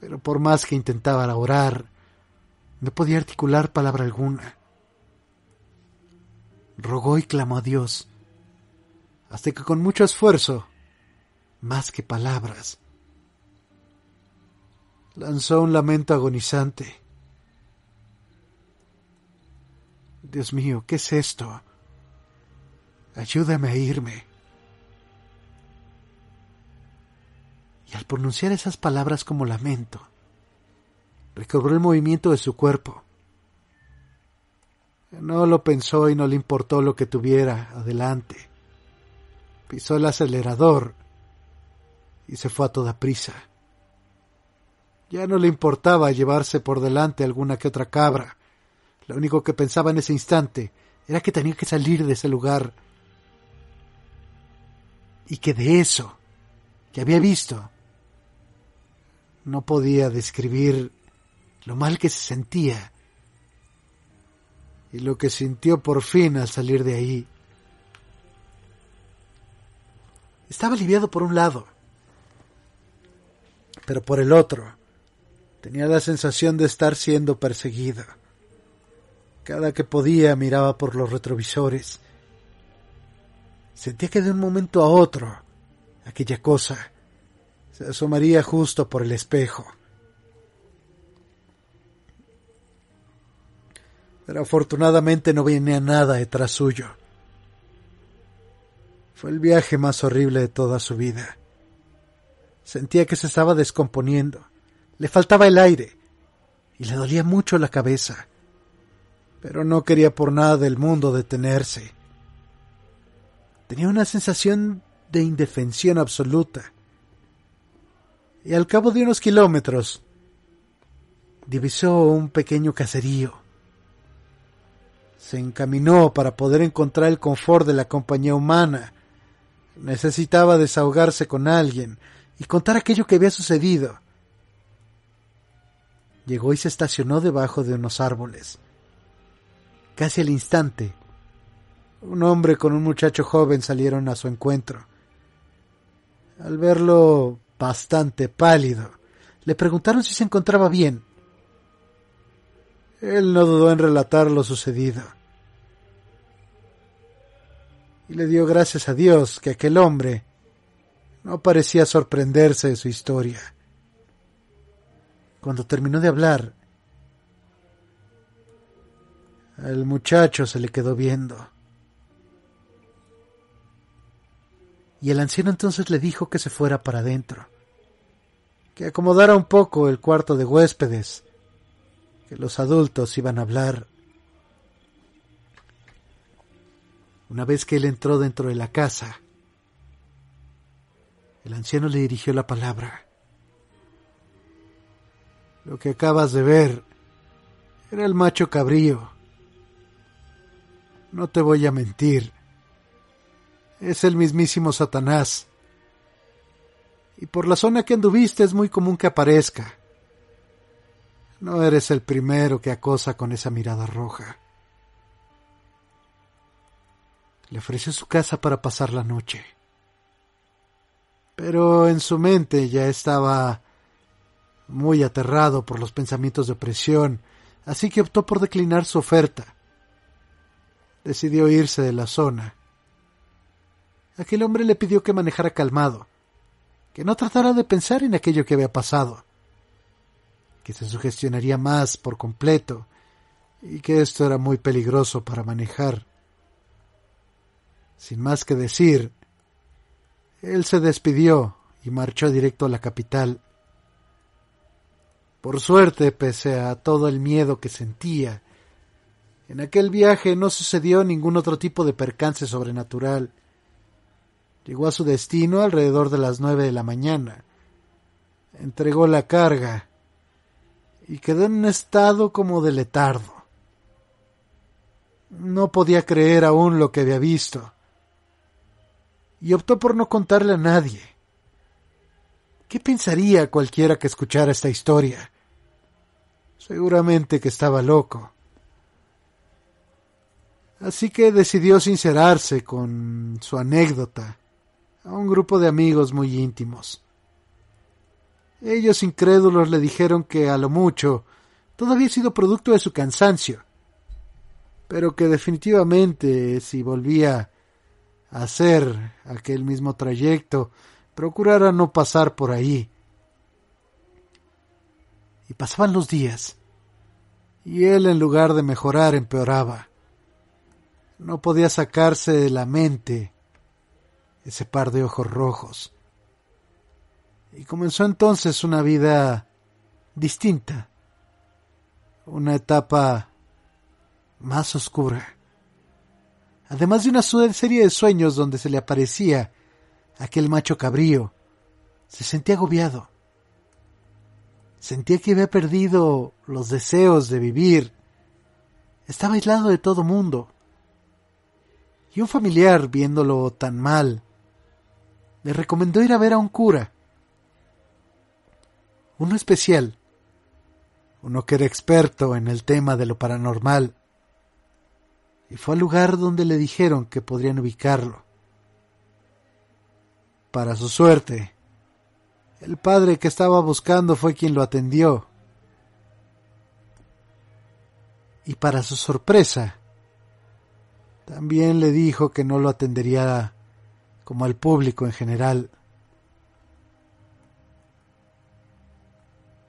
A: Pero por más que intentaba orar, no podía articular palabra alguna. Rogó y clamó a Dios, hasta que con mucho esfuerzo, más que palabras, lanzó un lamento agonizante. Dios mío, ¿qué es esto? Ayúdame a irme. Y al pronunciar esas palabras como lamento, recobró el movimiento de su cuerpo. No lo pensó y no le importó lo que tuviera adelante. Pisó el acelerador y se fue a toda prisa. Ya no le importaba llevarse por delante alguna que otra cabra. Lo único que pensaba en ese instante era que tenía que salir de ese lugar. Y que de eso que había visto no podía describir lo mal que se sentía y lo que sintió por fin al salir de ahí. Estaba aliviado por un lado, pero por el otro tenía la sensación de estar siendo perseguido. Cada que podía miraba por los retrovisores. Sentía que de un momento a otro aquella cosa se asomaría justo por el espejo. pero afortunadamente no venía nada detrás suyo. Fue el viaje más horrible de toda su vida. Sentía que se estaba descomponiendo, le faltaba el aire y le dolía mucho la cabeza, pero no quería por nada del mundo detenerse. Tenía una sensación de indefensión absoluta. Y al cabo de unos kilómetros, divisó un pequeño caserío se encaminó para poder encontrar el confort de la compañía humana. Necesitaba desahogarse con alguien y contar aquello que había sucedido. Llegó y se estacionó debajo de unos árboles. Casi al instante, un hombre con un muchacho joven salieron a su encuentro. Al verlo bastante pálido, le preguntaron si se encontraba bien. Él no dudó en relatar lo sucedido. Y le dio gracias a Dios que aquel hombre no parecía sorprenderse de su historia. Cuando terminó de hablar, el muchacho se le quedó viendo. Y el anciano entonces le dijo que se fuera para adentro, que acomodara un poco el cuarto de huéspedes que los adultos iban a hablar. Una vez que él entró dentro de la casa, el anciano le dirigió la palabra. Lo que acabas de ver era el macho cabrío. No te voy a mentir. Es el mismísimo Satanás. Y por la zona que anduviste es muy común que aparezca. No eres el primero que acosa con esa mirada roja. Le ofreció su casa para pasar la noche. Pero en su mente ya estaba muy aterrado por los pensamientos de opresión así que optó por declinar su oferta. Decidió irse de la zona. Aquel hombre le pidió que manejara calmado, que no tratara de pensar en aquello que había pasado, que se sugestionaría más por completo y que esto era muy peligroso para manejar. Sin más que decir, él se despidió y marchó directo a la capital. Por suerte, pese a todo el miedo que sentía, en aquel viaje no sucedió ningún otro tipo de percance sobrenatural. Llegó a su destino alrededor de las nueve de la mañana. Entregó la carga y quedó en un estado como de letardo. No podía creer aún lo que había visto y optó por no contarle a nadie. ¿Qué pensaría cualquiera que escuchara esta historia? Seguramente que estaba loco. Así que decidió sincerarse con su anécdota a un grupo de amigos muy íntimos. Ellos incrédulos le dijeron que a lo mucho todo había sido producto de su cansancio, pero que definitivamente si volvía hacer aquel mismo trayecto, procurara no pasar por ahí. Y pasaban los días, y él en lugar de mejorar empeoraba. No podía sacarse de la mente ese par de ojos rojos. Y comenzó entonces una vida distinta, una etapa más oscura además de una serie de sueños donde se le aparecía aquel macho cabrío. Se sentía agobiado. Sentía que había perdido los deseos de vivir. Estaba aislado de todo mundo. Y un familiar, viéndolo tan mal, le recomendó ir a ver a un cura. Uno especial. Uno que era experto en el tema de lo paranormal y fue al lugar donde le dijeron que podrían ubicarlo. Para su suerte, el padre que estaba buscando fue quien lo atendió. Y para su sorpresa, también le dijo que no lo atendería como al público en general.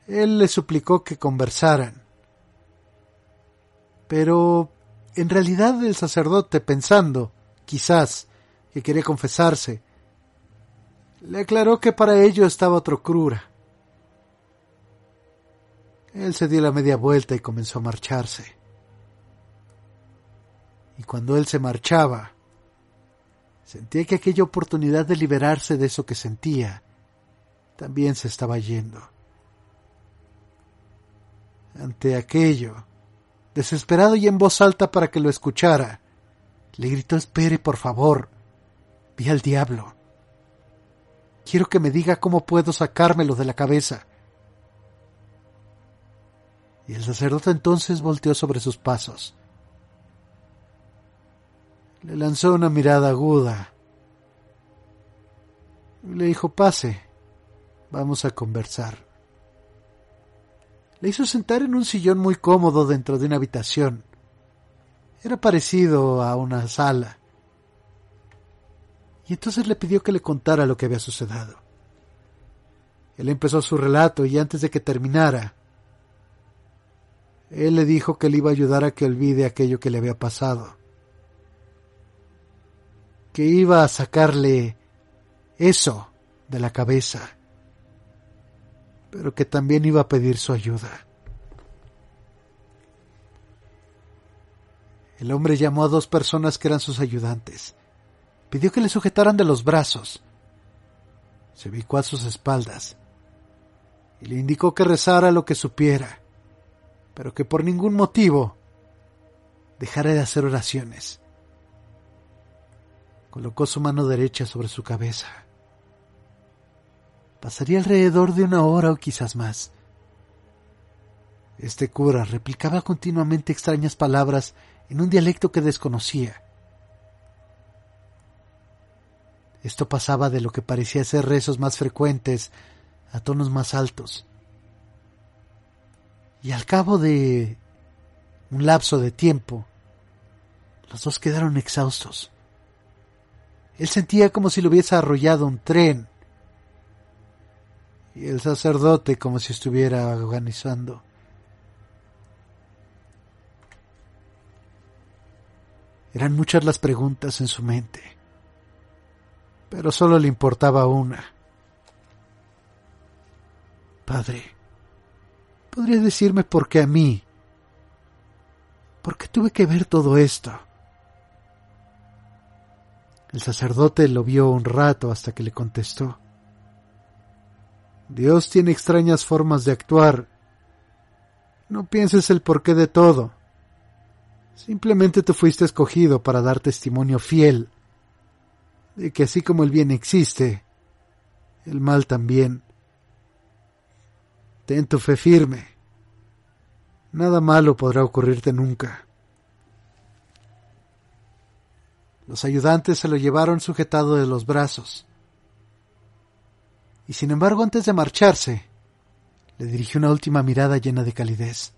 A: Él le suplicó que conversaran, pero en realidad el sacerdote, pensando, quizás, que quería confesarse, le aclaró que para ello estaba otro cura. Él se dio la media vuelta y comenzó a marcharse. Y cuando él se marchaba, sentía que aquella oportunidad de liberarse de eso que sentía también se estaba yendo. Ante aquello, desesperado y en voz alta para que lo escuchara. Le gritó Espere, por favor. Vi al diablo. Quiero que me diga cómo puedo sacármelo de la cabeza. Y el sacerdote entonces volteó sobre sus pasos. Le lanzó una mirada aguda. Le dijo, pase, vamos a conversar le hizo sentar en un sillón muy cómodo dentro de una habitación. Era parecido a una sala. Y entonces le pidió que le contara lo que había sucedido. Él empezó su relato y antes de que terminara, él le dijo que le iba a ayudar a que olvide aquello que le había pasado. Que iba a sacarle eso de la cabeza pero que también iba a pedir su ayuda. El hombre llamó a dos personas que eran sus ayudantes. Pidió que le sujetaran de los brazos. Se ubicó a sus espaldas y le indicó que rezara lo que supiera, pero que por ningún motivo dejara de hacer oraciones. Colocó su mano derecha sobre su cabeza Pasaría alrededor de una hora o quizás más. Este cura replicaba continuamente extrañas palabras en un dialecto que desconocía. Esto pasaba de lo que parecía ser rezos más frecuentes a tonos más altos. Y al cabo de un lapso de tiempo, los dos quedaron exhaustos. Él sentía como si lo hubiese arrollado un tren y el sacerdote como si estuviera agonizando. Eran muchas las preguntas en su mente, pero solo le importaba una. Padre, ¿podría decirme por qué a mí? ¿Por qué tuve que ver todo esto? El sacerdote lo vio un rato hasta que le contestó. Dios tiene extrañas formas de actuar. No pienses el porqué de todo. Simplemente tú fuiste escogido para dar testimonio fiel de que así como el bien existe, el mal también. Ten tu fe firme. Nada malo podrá ocurrirte nunca. Los ayudantes se lo llevaron sujetado de los brazos. Y sin embargo, antes de marcharse, le dirigió una última mirada llena de calidez.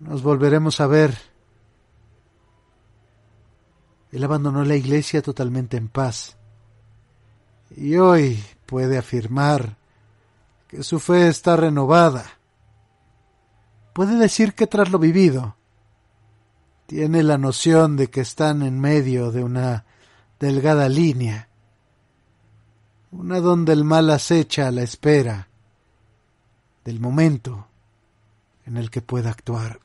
A: Nos volveremos a ver. Él abandonó la iglesia totalmente en paz. Y hoy puede afirmar que su fe está renovada. Puede decir que tras lo vivido, tiene la noción de que están en medio de una delgada línea una donde el mal acecha a la espera del momento en el que pueda actuar.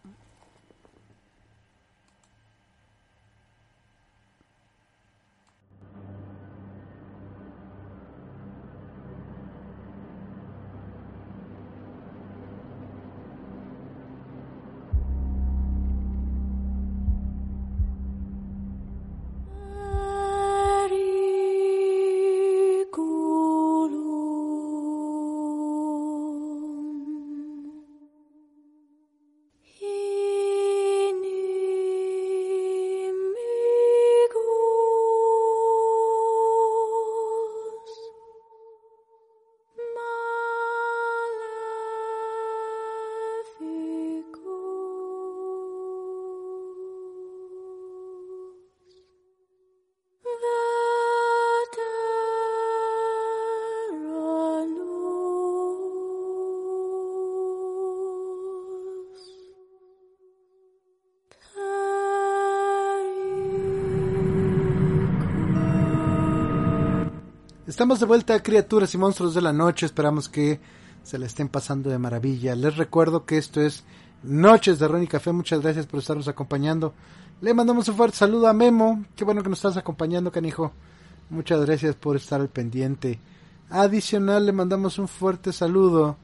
A: Estamos de vuelta, criaturas y monstruos de la noche. Esperamos que se la estén pasando de maravilla. Les recuerdo que esto es Noches de Ron y Café. Muchas gracias por estarnos acompañando. Le mandamos un fuerte saludo a Memo. Qué bueno que nos estás acompañando, canijo. Muchas gracias por estar al pendiente. Adicional, le mandamos un fuerte saludo.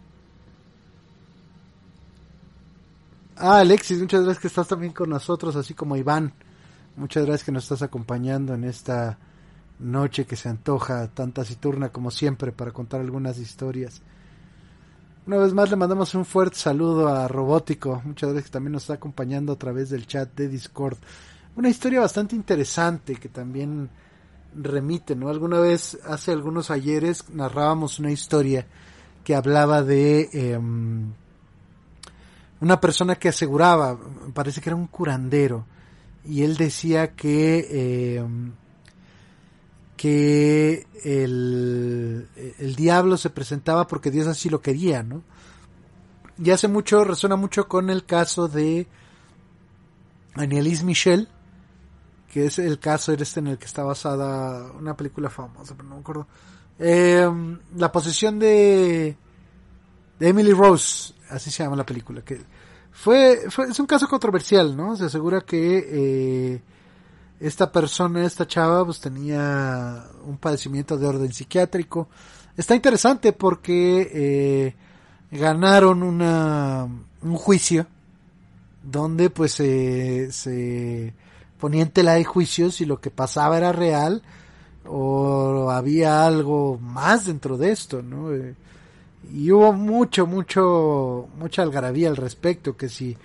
A: Ah, Alexis, muchas gracias que estás también con nosotros, así como Iván. Muchas gracias que nos estás acompañando en esta noche que se antoja tan taciturna como siempre para contar algunas historias. Una vez más le mandamos un fuerte saludo a Robótico, muchas gracias que también nos está acompañando a través del chat de Discord. Una historia bastante interesante que también remite, ¿no? Alguna vez, hace algunos ayeres, narrábamos una historia que hablaba de em, una persona que aseguraba, parece que era un curandero, y él decía que em, que el, el, diablo se presentaba porque Dios así lo quería, ¿no? Y hace mucho, resuena mucho con el caso de Annelise Michel, que es el caso este en el que está basada una película famosa, pero no me acuerdo. Em, la posesión de, Emily Rose, así se llama la película, que fue, fue es un caso controversial, ¿no? Se asegura que eh, esta persona, esta chava, pues tenía un padecimiento de orden psiquiátrico. Está interesante porque eh, ganaron una, un juicio donde pues se ponía en tela de juicios si lo que pasaba era real o había algo más dentro de esto, ¿no? Eh, y hubo mucho, mucho, mucha algarabía al respecto, que si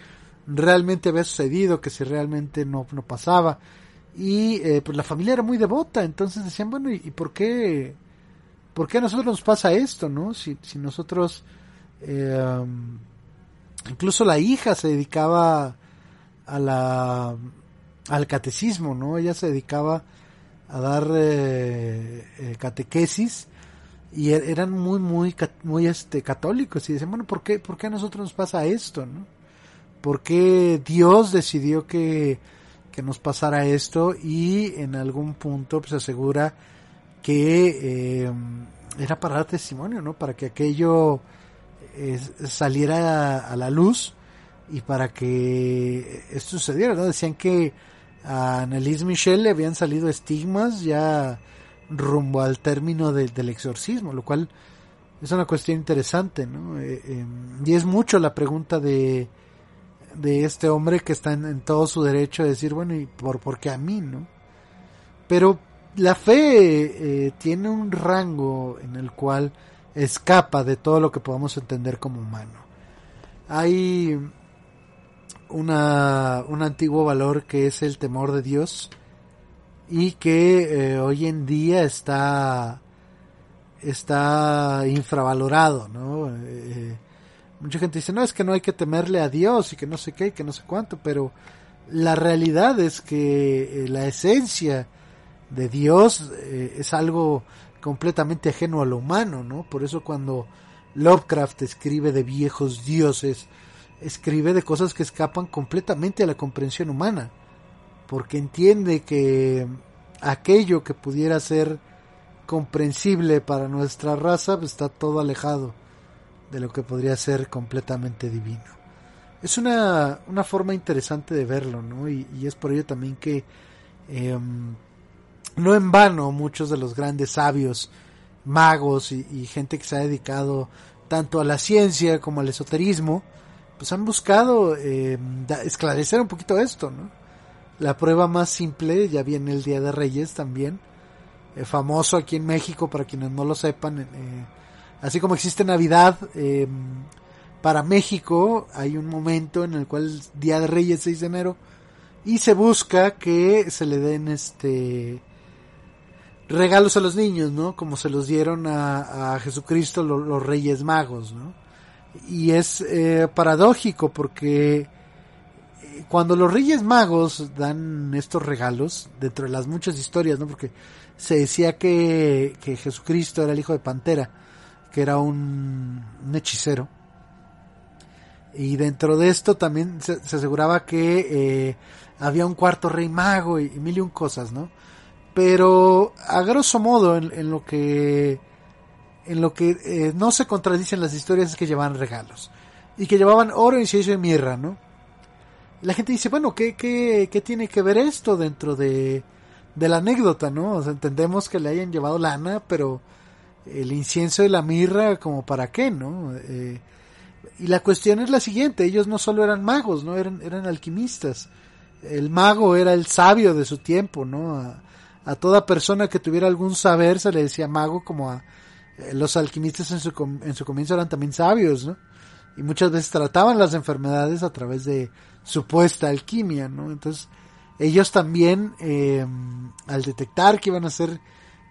A: realmente había sucedido, que si realmente no, no pasaba y eh, pues la familia era muy devota, entonces decían, bueno, ¿y, por qué? ¿Por qué a nosotros nos pasa esto, no? Si, si nosotros eh, incluso la hija se dedicaba a la al catecismo, ¿no? Ella se dedicaba a dar eh, eh, catequesis y er, eran muy muy muy este católicos y decían, bueno, ¿por qué por qué a nosotros nos pasa esto, no? ¿Por qué Dios decidió que que nos pasara esto y en algún punto pues asegura que eh, era para dar testimonio, ¿no? Para que aquello saliera a, la luz y para que esto sucediera, ¿no? Decían que a Annelise Michel le habían salido estigmas ya rumbo al término del exorcismo, lo cual es una cuestión interesante, ¿no? Eh, em, y es mucho la pregunta de, de este hombre que está en, todo su derecho de decir, bueno, ¿y por, por qué a mí, no? Pero la fe eh, tiene un rango en el cual escapa de todo lo que podamos entender como humano. Hay una, un antiguo valor que es el temor de Dios y que eh, hoy en día está está infravalorado, ¿no? Eh, mucha gente dice, no, es que no hay que temerle a Dios y que no sé qué y que no sé cuánto, pero la realidad es que eh, la esencia de Dios es algo completamente ajeno a lo humano, ¿no? Por eso cuando Lovecraft escribe de viejos dioses, escribe de cosas que escapan completamente a la comprensión humana, porque entiende que aquello que pudiera ser comprensible para nuestra raza pues, está todo alejado de lo que podría ser completamente divino. Es una, una forma interesante de verlo, ¿no? Y, es por ello también que em, no en vano muchos de los grandes sabios, magos y gente que se ha dedicado tanto a la ciencia como al esoterismo, pues han buscado eh, esclarecer un poquito esto, ¿no? La prueba más simple, ya viene el Día de Reyes también, eh, famoso aquí en México para quienes no lo sepan, eh, así como existe Navidad, em, para México hay un momento en el cual Día de Reyes 6 de enero y se busca que se le den este regalos a los niños, ¿no? Como se los dieron a, Jesucristo los Reyes Magos, ¿no? y es eh, paradójico porque eh, cuando los Reyes Magos dan estos regalos, dentro de las muchas historias, ¿no? Porque se decía que, que Jesucristo era el hijo de Pantera, que era un, hechicero. Y dentro de esto también se, aseguraba que eh, había un cuarto rey mago y, mil y un cosas, ¿no? Pero a grosso modo, en lo que en lo que eh, no se contradicen las historias es que llevaban regalos y que llevaban oro, incienso y mirra, ¿no? La gente dice, bueno, ¿qué, qué, qué tiene que ver esto dentro de, de la anécdota, ¿no? O sea, entendemos que le hayan llevado lana, pero el incienso y la mirra, como para qué, ¿no? Eh, y la cuestión es la siguiente, ellos no solo eran magos, ¿no? Eran, eran alquimistas. El mago era el sabio de su tiempo, ¿no? A, toda persona que tuviera algún saber se le decía mago como a, eh, los alquimistas en su, en su comienzo eran también sabios, ¿no? Y muchas veces trataban las enfermedades a través de supuesta alquimia, ¿no? Entonces, ellos también, eh, al detectar que iban a ser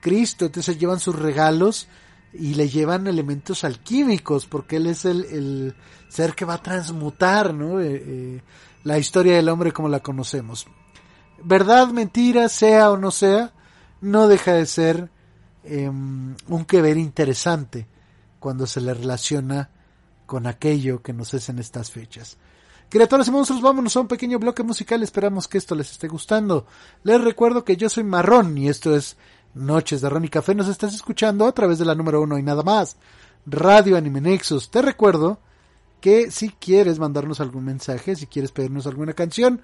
A: Cristo, entonces llevan sus regalos y le llevan elementos alquímicos, porque él es el, ser que va a transmutar, ¿no? Eh, la historia del hombre como la conocemos. Verdad, mentira, sea o no sea, no deja de ser Em, un que ver interesante cuando se le relaciona con aquello que nos es en estas fechas. Criaturas y monstruos, vámonos a un pequeño bloque musical. Esperamos que esto les esté gustando. Les recuerdo que yo soy Marrón y esto es Noches de Ron y Café. Nos estás escuchando a través de la número uno y nada más. Radio Anime Nexus. Te recuerdo que si quieres mandarnos algún mensaje, si quieres pedirnos alguna canción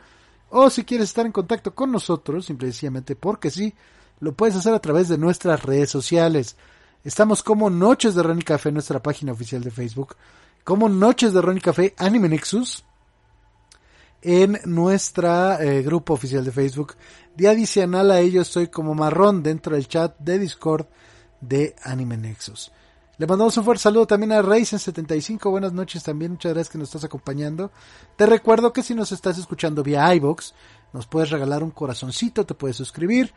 A: o si quieres estar en contacto con nosotros, simplemente porque sí, lo puedes hacer a través de nuestras redes sociales. Estamos como Noches de Ron Café en nuestra página oficial de Facebook, como Noches de Ron Café Anime Nexus en nuestra eh, grupo oficial de Facebook. De adicional a ello estoy como marrón dentro del chat de Discord de Anime Nexus. Le mandamos un fuerte saludo también a Raizen75. Buenas noches también. Muchas gracias que nos estás acompañando. Te recuerdo que si nos estás escuchando vía iBox, nos puedes regalar un corazoncito, te puedes suscribir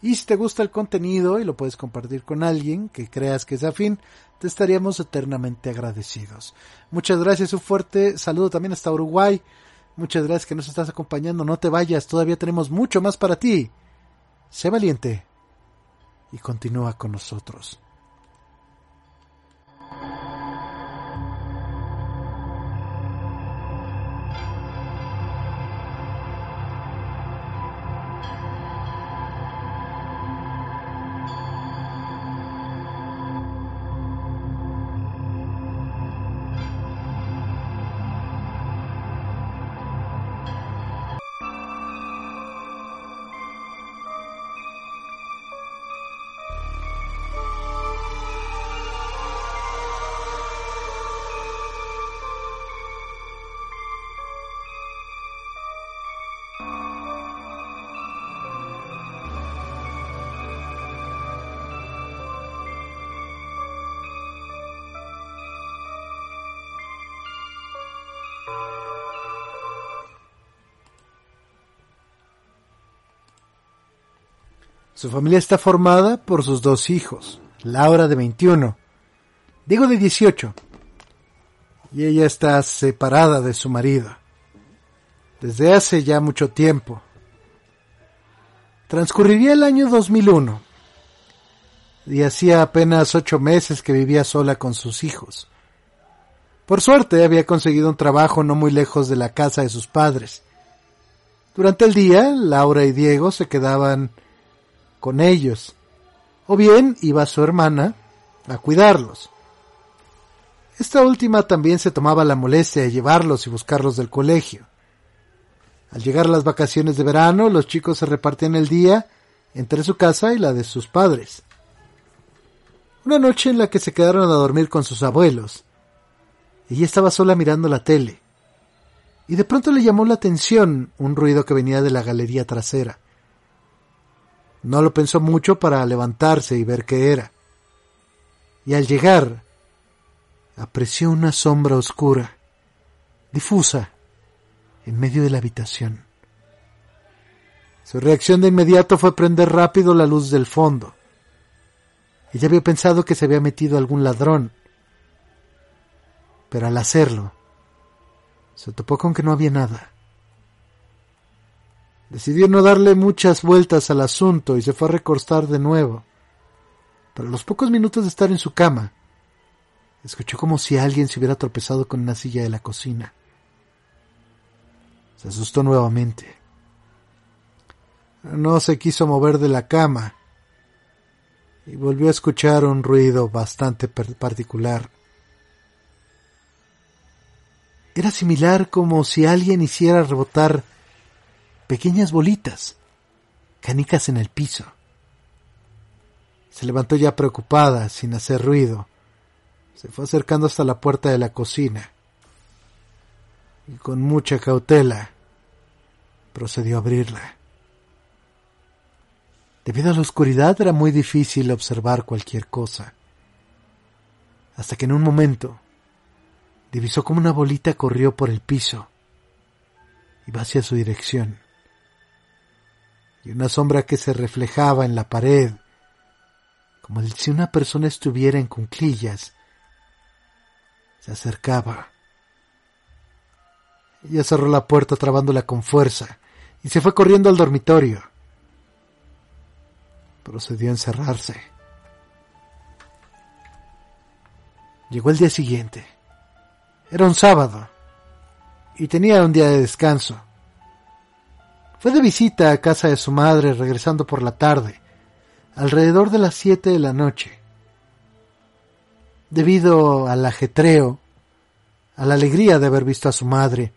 A: Y si te gusta el contenido y lo puedes compartir con alguien que creas que es afín, te estaríamos eternamente agradecidos. Muchas gracias, un fuerte saludo también hasta Uruguay. Muchas gracias que nos estás acompañando. No te vayas, todavía tenemos mucho más para ti. Sé valiente y continúa con nosotros. Su familia está formada por sus dos hijos, Laura de 21, Diego de 18, y ella está separada de su marido, desde hace ya mucho tiempo. Transcurriría el año 2001, y hacía apenas ocho meses que vivía sola con sus hijos. Por suerte había conseguido un trabajo no muy lejos de la casa de sus padres. Durante el día, Laura y Diego se quedaban con ellos, o bien iba su hermana a cuidarlos. Esta última también se tomaba la molestia de llevarlos y buscarlos del colegio. Al llegar las vacaciones de verano, los chicos se repartían el día entre su casa y la de sus padres. Una noche en la que se quedaron a dormir con sus abuelos. Ella estaba sola mirando la tele. Y de pronto le llamó la atención un ruido que venía de la galería trasera. No lo pensó mucho para levantarse y ver qué era. Y al llegar, apreció una sombra oscura, difusa, en medio de la habitación. Su reacción de inmediato fue prender rápido la luz del fondo. Ella había pensado que se había metido algún ladrón, pero al hacerlo, se topó con que no había nada. Decidió no darle muchas vueltas al asunto y se fue a recostar de nuevo. Pero a los pocos minutos de estar en su cama, escuchó como si alguien se hubiera tropezado con una silla de la cocina. Se asustó nuevamente. No se quiso mover de la cama y volvió a escuchar un ruido bastante particular. Era similar como si alguien hiciera rebotar pequeñas bolitas, canicas en el piso. Se levantó ya preocupada, sin hacer ruido. Se fue acercando hasta la puerta de la cocina. Y con mucha cautela procedió a abrirla. Debido a la oscuridad era muy difícil observar cualquier cosa. Hasta que en un momento divisó como una bolita corrió por el piso y va hacia su dirección y una sombra que se reflejaba en la pared, como si una persona estuviera en cunclillas, se acercaba. Ella cerró la puerta trabándola con fuerza y se fue corriendo al dormitorio. Procedió a encerrarse. Llegó el día siguiente. Era un sábado y tenía un día de descanso. Fue de visita a casa de su madre regresando por la tarde, alrededor de las siete de la noche. Debido al ajetreo, a la alegría de haber visto a su madre,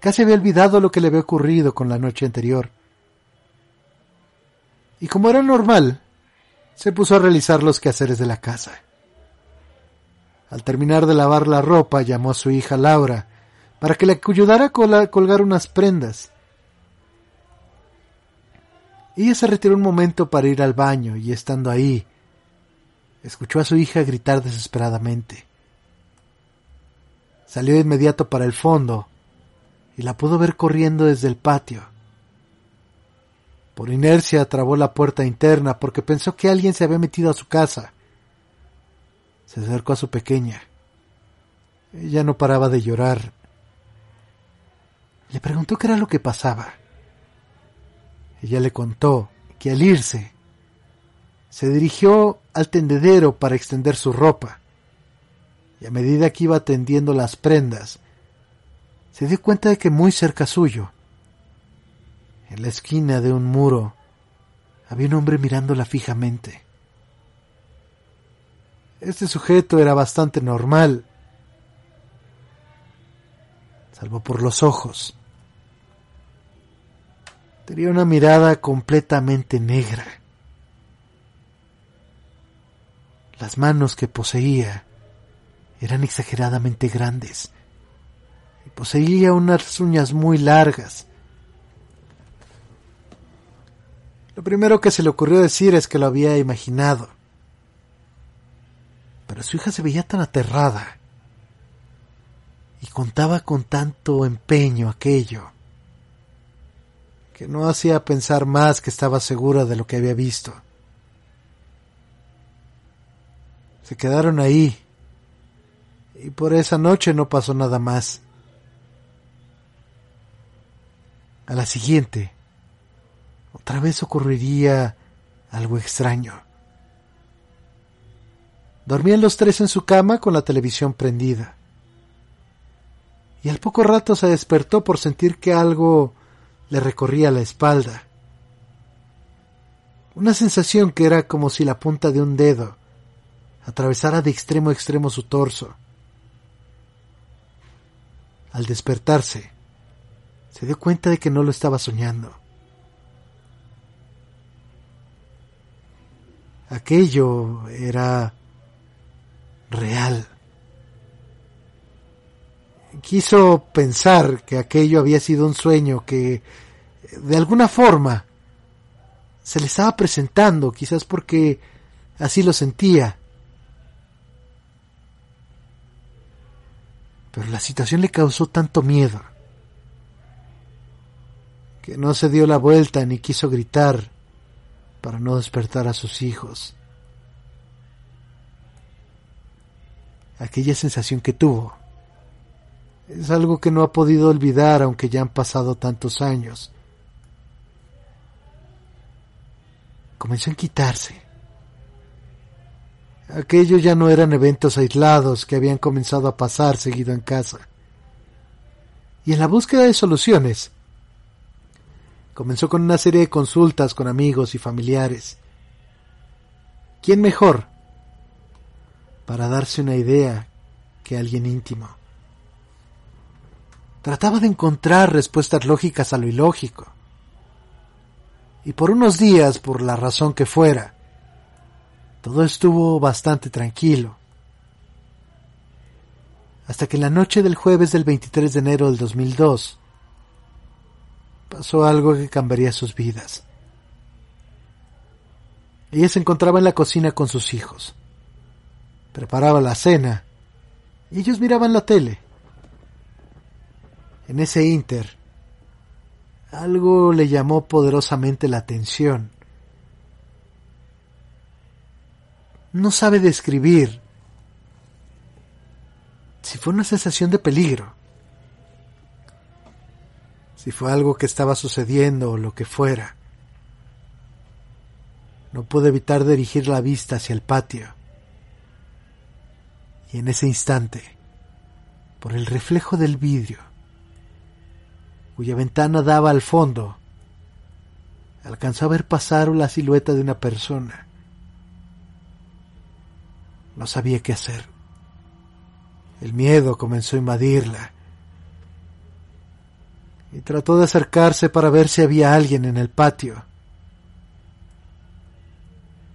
A: casi había olvidado lo que le había ocurrido con la noche anterior. Y como era normal, se puso a realizar los quehaceres de la casa. Al terminar de lavar la ropa, llamó a su hija Laura para que le ayudara a colgar unas prendas ella se retiró un momento para ir al baño y estando ahí, escuchó a su hija gritar desesperadamente. Salió de inmediato para el fondo y la pudo ver corriendo desde el patio. Por inercia trabó la puerta interna porque pensó que alguien se había metido a su casa. Se acercó a su pequeña. Ella no paraba de llorar. Le preguntó qué era lo que pasaba. Ella le contó que al irse, se dirigió al tendedero para extender su ropa, y a medida que iba tendiendo las prendas, se dio cuenta de que muy cerca suyo, en la esquina de un muro, había un hombre mirándola fijamente. Este sujeto era bastante normal, salvo por los ojos. Tenía una mirada completamente negra. Las manos que poseía eran exageradamente grandes y poseía unas uñas muy largas. Lo primero que se le ocurrió decir es que lo había imaginado. Pero su hija se veía tan aterrada y contaba con tanto empeño aquello no hacía pensar más que estaba segura de lo que había visto. Se quedaron ahí y por esa noche no pasó nada más. A la siguiente, otra vez ocurriría algo extraño. Dormían los tres en su cama con la televisión prendida. Y al poco rato se despertó por sentir que algo le recorría la espalda. Una sensación que era como si la punta de un dedo atravesara de extremo a extremo su torso. Al despertarse, se dio cuenta de que no lo estaba soñando. Aquello era real. Quiso pensar que aquello había sido un sueño que de alguna forma se le estaba presentando, quizás porque así lo sentía. Pero la situación le causó tanto miedo que no se dio la vuelta ni quiso gritar para no despertar a sus hijos. Aquella sensación que tuvo es algo que no ha podido olvidar aunque ya han pasado tantos años. Comenzó a quitarse. Aquellos ya no eran eventos aislados que habían comenzado a pasar seguido en casa. Y en la búsqueda de soluciones, comenzó con una serie de consultas con amigos y familiares. ¿Quién mejor para darse una idea que alguien íntimo? Trataba de encontrar respuestas lógicas a lo ilógico. Y por unos días, por la razón que fuera, todo estuvo bastante tranquilo. Hasta que en la noche del jueves del 23 de enero del 2002 pasó algo que cambiaría sus vidas. Ella se encontraba en la cocina con sus hijos. Preparaba la cena y ellos miraban la tele. En ese inter, algo le llamó poderosamente la atención. no sabe describir si fue una sensación de peligro, si fue algo que estaba sucediendo o lo que fuera. No pude evitar dirigir la vista hacia el patio. Y en ese instante, por el reflejo del vidrio, cuya ventana daba al fondo, alcanzó a ver pasar la silueta de una persona no sabía qué hacer. El miedo comenzó a invadirla. Y trató de acercarse para ver si había alguien en el patio.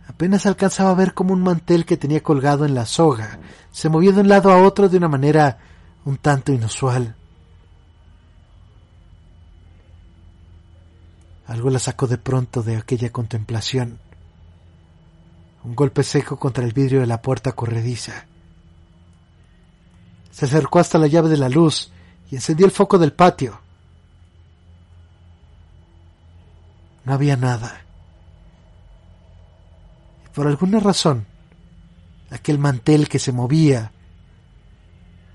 A: Apenas alcanzaba a ver como un mantel que tenía colgado en la soga se movía de un lado a otro de una manera un tanto inusual. Algo la sacó de pronto de aquella contemplación un golpe seco contra el vidrio de la puerta corrediza. Se acercó hasta la llave de la luz y encendió el foco del patio. No había nada. Y por alguna razón, aquel mantel que se movía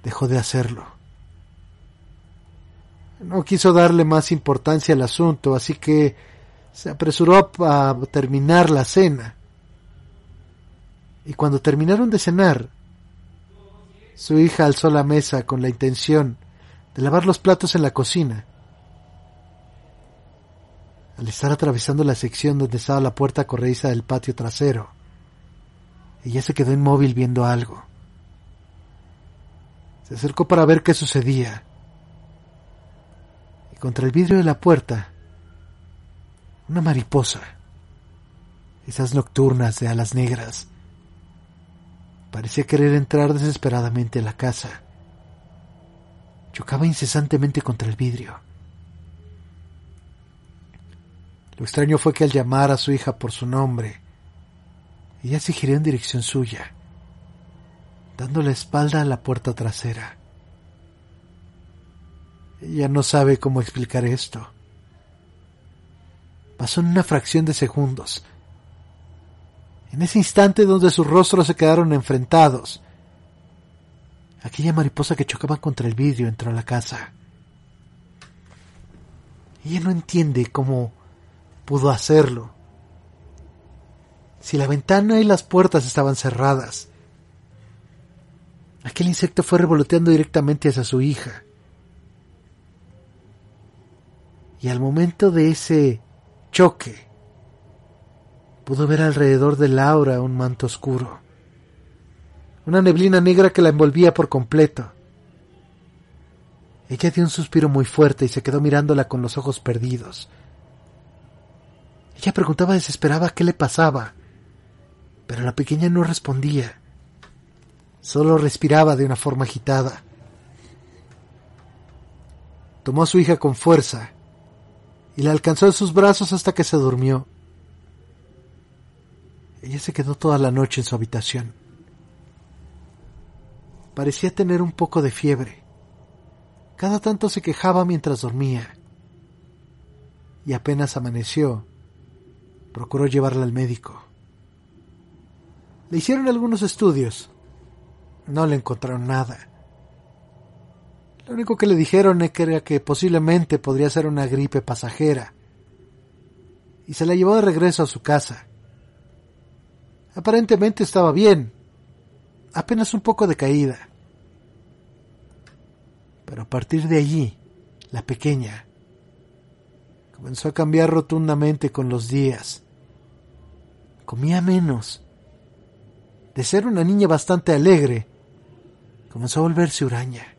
A: dejó de hacerlo. No quiso darle más importancia al asunto, así que se apresuró a, terminar la cena. Y cuando terminaron de cenar, su hija alzó la mesa con la intención de lavar los platos en la cocina. Al estar atravesando la sección donde estaba la puerta corrediza del patio trasero, ella se quedó inmóvil viendo algo. Se acercó para ver qué sucedía. Contra el vidrio de la puerta, una mariposa. Esas nocturnas de alas negras. Parecía querer entrar desesperadamente a la casa. Chocaba incesantemente contra el vidrio. Lo extraño fue que al llamar a su hija por su nombre, ella se giró en dirección suya dando la espalda a la puerta trasera. Ella no sabe cómo explicar esto. Pasó en una fracción de segundos. En ese instante donde sus rostros se quedaron enfrentados, aquella mariposa que chocaba contra el vidrio entró a la casa. Ella no entiende cómo pudo hacerlo. Si la ventana y las puertas estaban cerradas, Aquel insecto fue revoloteando directamente hacia su hija. Y al momento de ese choque, pudo ver alrededor de Laura un manto oscuro, una neblina negra que la envolvía por completo. Ella dio un suspiro muy fuerte y se quedó mirándola con los ojos perdidos. Ella preguntaba desesperada qué le pasaba, pero la pequeña no respondía. Solo respiraba de una forma agitada. Tomó a su hija con fuerza y la alcanzó en sus brazos hasta que se durmió. Ella se quedó toda la noche en su habitación. Parecía tener un poco de fiebre. Cada tanto se quejaba mientras dormía. Y apenas amaneció, procuró llevarla al médico. Le hicieron algunos estudios, no le encontraron nada. Lo único que le dijeron era que posiblemente podría ser una gripe pasajera. Y se la llevó de regreso a su casa. Aparentemente estaba bien, apenas un poco decaída. Pero a partir de allí, la pequeña comenzó a cambiar rotundamente con los días. Comía menos. De ser una niña bastante alegre, comenzó a volverse huraña.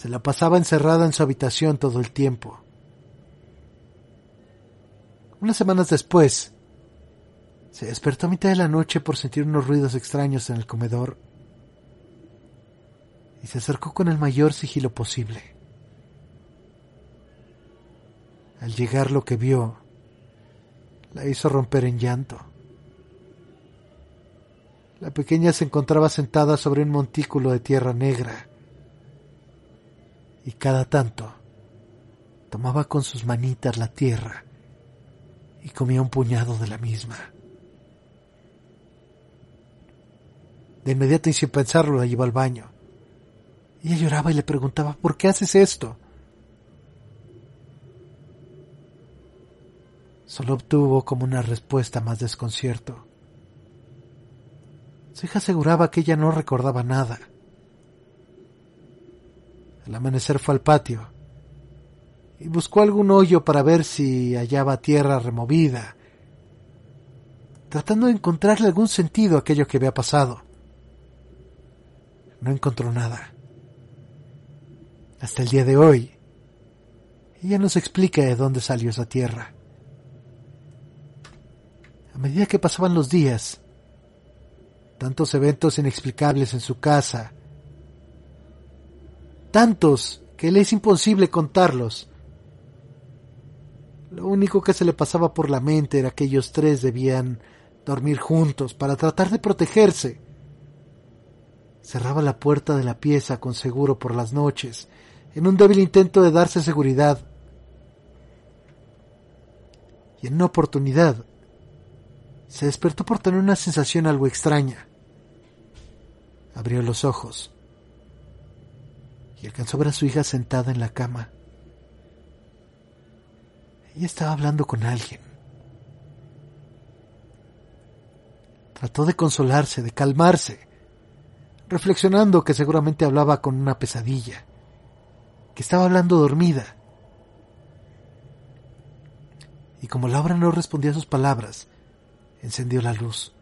A: Se la pasaba encerrada en su habitación todo el tiempo. Unas semanas después, se despertó a mitad de la noche por sentir unos ruidos extraños en el comedor y se acercó con el mayor sigilo posible. Al llegar lo que vio, la hizo romper en llanto. La pequeña se encontraba sentada sobre un montículo de tierra negra y cada tanto tomaba con sus manitas la tierra y comía un puñado de la misma. De inmediato y sin pensarlo la llevó al baño. Ella lloraba y le preguntaba, ¿por qué haces esto? Solo obtuvo como una respuesta más desconcierto. Su hija aseguraba que ella no recordaba nada. Al amanecer fue al patio y buscó algún hoyo para ver si hallaba tierra removida, tratando de encontrarle algún sentido a aquello que había pasado. No encontró nada. Hasta el día de hoy, ella nos explica de dónde salió esa tierra. A medida que pasaban los días, tantos eventos inexplicables en su casa, tantos que le es imposible contarlos. Lo único que se le pasaba por la mente era que ellos tres debían dormir juntos para tratar de protegerse. Cerraba la puerta de la pieza con seguro por las noches, en un débil intento de darse seguridad. y en una oportunidad se despertó por tener una sensación algo extraña. Abrió los ojos y alcanzó a ver a su hija sentada en la cama. Ella estaba hablando con alguien. Trató de consolarse, de calmarse, reflexionando que seguramente hablaba con una pesadilla, que estaba hablando dormida. Y como Laura no respondía a sus palabras, encendió la luz.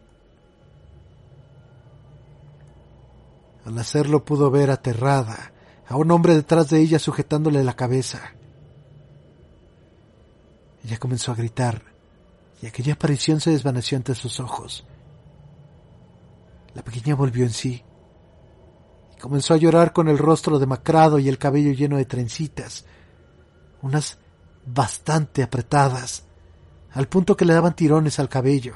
A: Al hacerlo pudo ver aterrada a un hombre detrás de ella sujetándole la cabeza. Ella comenzó a gritar y aquella aparición se desvaneció ante sus ojos. La pequeña volvió en sí y comenzó a llorar con el rostro demacrado y el cabello lleno de trencitas, unas bastante apretadas, al punto que le daban tirones al cabello.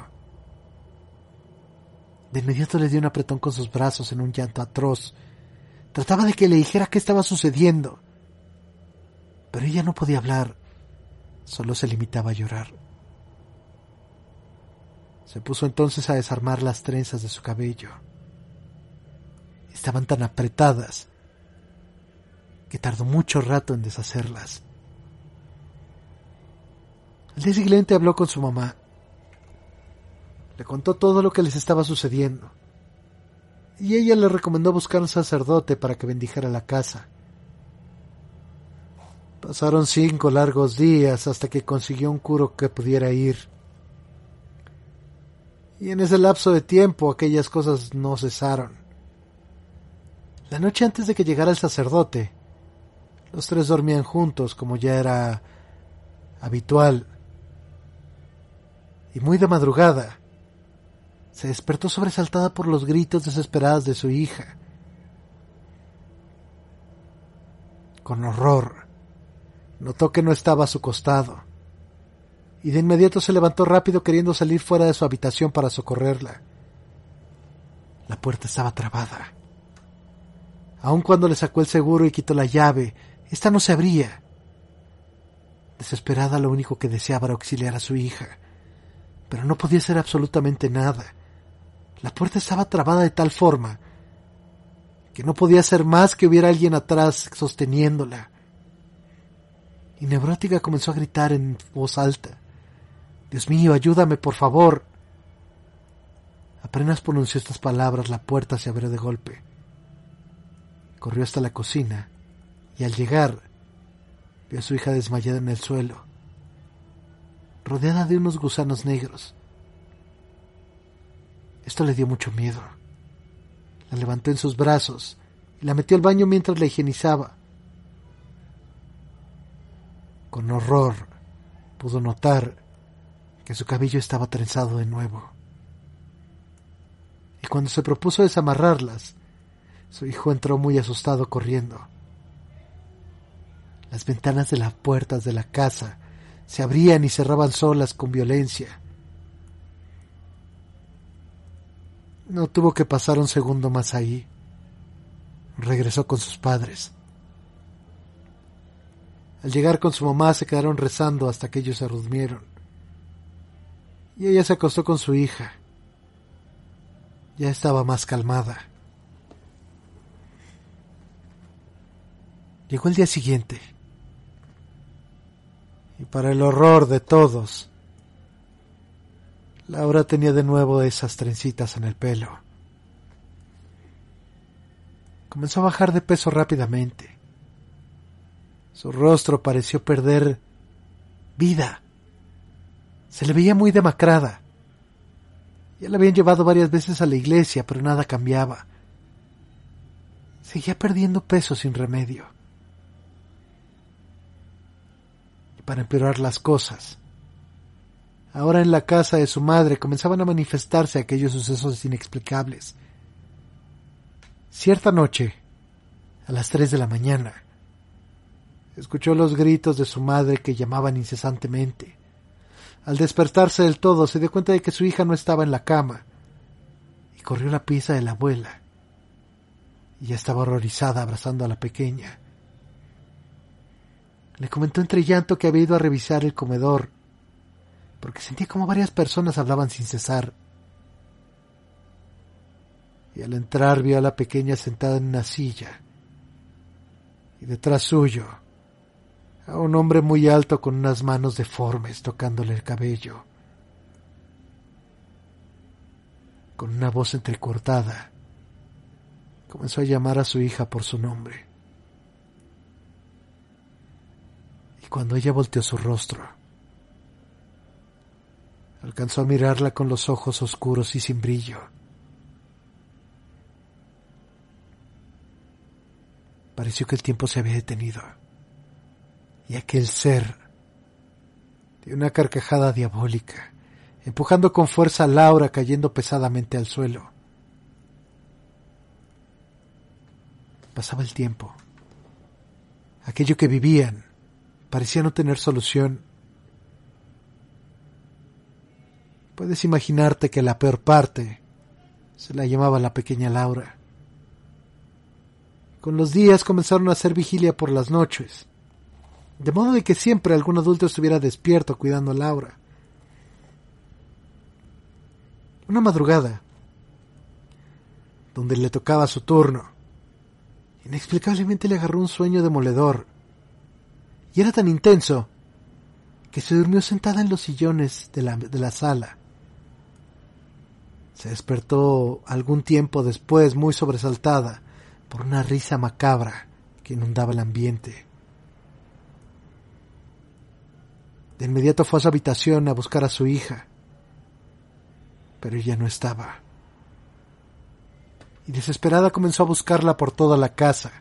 A: De inmediato le dio un apretón con sus brazos en un llanto atroz. Trataba de que le dijera qué estaba sucediendo. Pero ella no podía hablar. Solo se limitaba a llorar. Se puso entonces a desarmar las trenzas de su cabello. Estaban tan apretadas que tardó mucho rato en deshacerlas. El día siguiente habló con su mamá. Le contó todo lo que les estaba sucediendo. Y ella le recomendó buscar un sacerdote para que bendijera la casa. Pasaron cinco largos días hasta que consiguió un curo que pudiera ir. Y en ese lapso de tiempo aquellas cosas no cesaron. La noche antes de que llegara el sacerdote, los tres dormían juntos como ya era habitual. Y muy de madrugada, se despertó sobresaltada por los gritos desesperados de su hija. Con horror, notó que no estaba a su costado, y de inmediato se levantó rápido queriendo salir fuera de su habitación para socorrerla. La puerta estaba trabada. Aun cuando le sacó el seguro y quitó la llave, ésta no se abría. Desesperada lo único que deseaba era auxiliar a su hija, pero no podía hacer absolutamente nada la puerta estaba trabada de tal forma que no podía ser más que hubiera alguien atrás sosteniéndola. Y Neurótica comenzó a gritar en voz alta. Dios mío, ayúdame, por favor. Apenas pronunció estas palabras, la puerta se abrió de golpe. Corrió hasta la cocina y al llegar vio a su hija desmayada en el suelo, rodeada de unos gusanos negros. Esto le dio mucho miedo. La levantó en sus brazos y la metió al baño mientras la higienizaba. Con horror pudo notar que su cabello estaba trenzado de nuevo. Y cuando se propuso desamarrarlas, su hijo entró muy asustado corriendo. Las ventanas de las puertas de la casa se abrían y cerraban solas con violencia. No tuvo que pasar un segundo más ahí. Regresó con sus padres. Al llegar con su mamá se quedaron rezando hasta que ellos se durmieron. Y ella se acostó con su hija. Ya estaba más calmada. Llegó el día siguiente. Y para el horror de todos, Laura tenía de nuevo esas trencitas en el pelo. Comenzó a bajar de peso rápidamente. Su rostro pareció perder vida. Se le veía muy demacrada. Ya la habían llevado varias veces a la iglesia, pero nada cambiaba. Seguía perdiendo peso sin remedio. Y para empeorar las cosas, Ahora en la casa de su madre comenzaban a manifestarse aquellos sucesos inexplicables. Cierta noche, a las tres de la mañana, escuchó los gritos de su madre que llamaban incesantemente. Al despertarse del todo se dio cuenta de que su hija no estaba en la cama y corrió a la pieza de la abuela. Y ya estaba horrorizada abrazando a la pequeña. Le comentó entre llanto que había ido a revisar el comedor porque sentía como varias personas hablaban sin cesar. Y al entrar vio a la pequeña sentada en una silla, y detrás suyo a un hombre muy alto con unas manos deformes tocándole el cabello. Con una voz entrecortada, comenzó a llamar a su hija por su nombre. Y cuando ella volteó su rostro, alcanzó a mirarla con los ojos oscuros y sin brillo. Pareció que el tiempo se había detenido y aquel ser de una carcajada diabólica, empujando con fuerza a Laura cayendo pesadamente al suelo. Pasaba el tiempo. Aquello que vivían parecía no tener solución. Puedes imaginarte que la peor parte se la llamaba la pequeña Laura. Con los días comenzaron a hacer vigilia por las noches de modo de que siempre algún adulto estuviera despierto cuidando a Laura. Una madrugada, donde le tocaba su turno, inexplicablemente le agarró un sueño demoledor, y era tan intenso que se durmió sentada en los sillones de la, de la sala. Se despertó algún tiempo después muy sobresaltada por una risa macabra que inundaba el ambiente. De inmediato fue a su habitación a buscar a su hija, pero ella no estaba. Y desesperada comenzó a buscarla por toda la casa.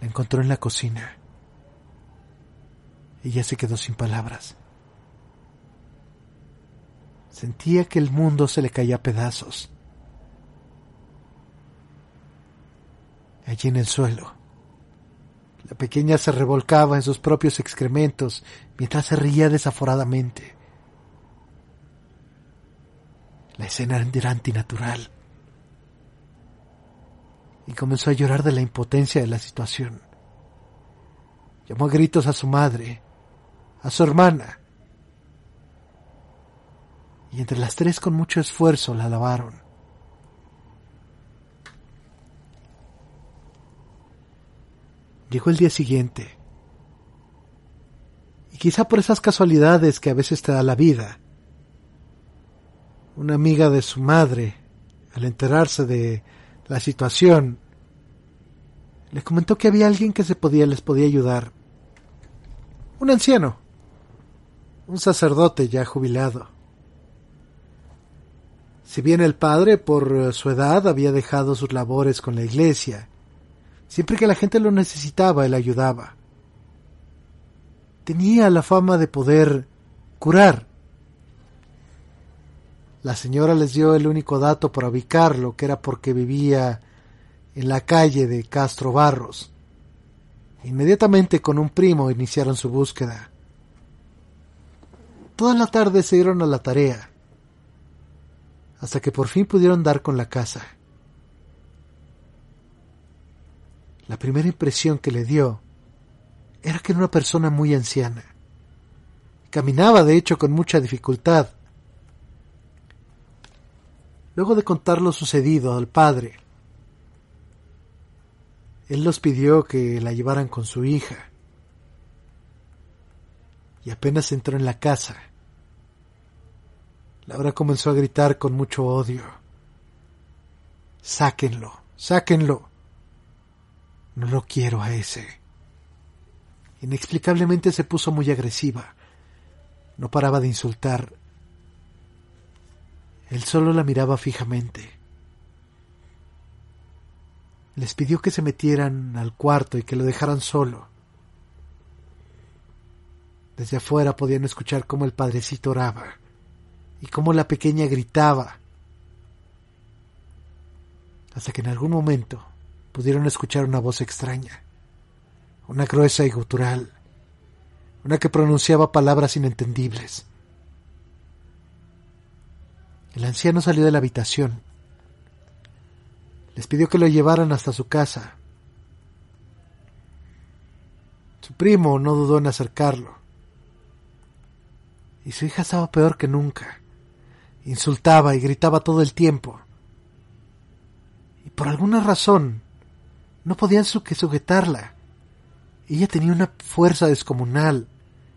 A: La encontró en la cocina. Ella se quedó sin palabras. Sentía que el mundo se le caía a pedazos. Allí en el suelo la pequeña se revolcaba en sus propios excrementos mientras se reía desaforadamente. La escena era antinatural. Y comenzó a llorar de la impotencia de la situación. Llamó a gritos a su madre, a su hermana. Y entre las tres con mucho esfuerzo la lavaron. Llegó el día siguiente. Y quizá por esas casualidades que a veces te da la vida. Una amiga de su madre, al enterarse de la situación, le comentó que había alguien que se podía, les podía ayudar. Un anciano, un sacerdote ya jubilado. Si bien el padre, por su edad, había dejado sus labores con la iglesia Siempre que la gente lo necesitaba, él ayudaba. Tenía la fama de poder curar. La señora les dio el único dato para ubicarlo, que era porque vivía en la calle de Castro Barros. Inmediatamente con un primo iniciaron su búsqueda. Toda la tarde se dieron a la tarea, hasta que por fin pudieron dar con la casa. la primera impresión que le dio era que era una persona muy anciana. Caminaba, de hecho, con mucha dificultad. Luego de contar lo sucedido al padre, él los pidió que la llevaran con su hija. Y apenas entró en la casa, Laura comenzó a gritar con mucho odio. Sáquenlo, sáquenlo. No lo quiero a ese. Inexplicablemente se puso muy agresiva. No paraba de insultar. Él solo la miraba fijamente. Les pidió que se metieran al cuarto y que lo dejaran solo. Desde afuera podían escuchar cómo el padrecito oraba y cómo la pequeña gritaba. Hasta que en algún momento pudieron escuchar una voz extraña, una gruesa y gutural, una que pronunciaba palabras inentendibles. El anciano salió de la habitación. Les pidió que lo llevaran hasta su casa. Su primo no dudó en acercarlo. Y su hija estaba peor que nunca. Insultaba y gritaba todo el tiempo. Y por alguna razón no podían sujetarla. Ella tenía una fuerza descomunal,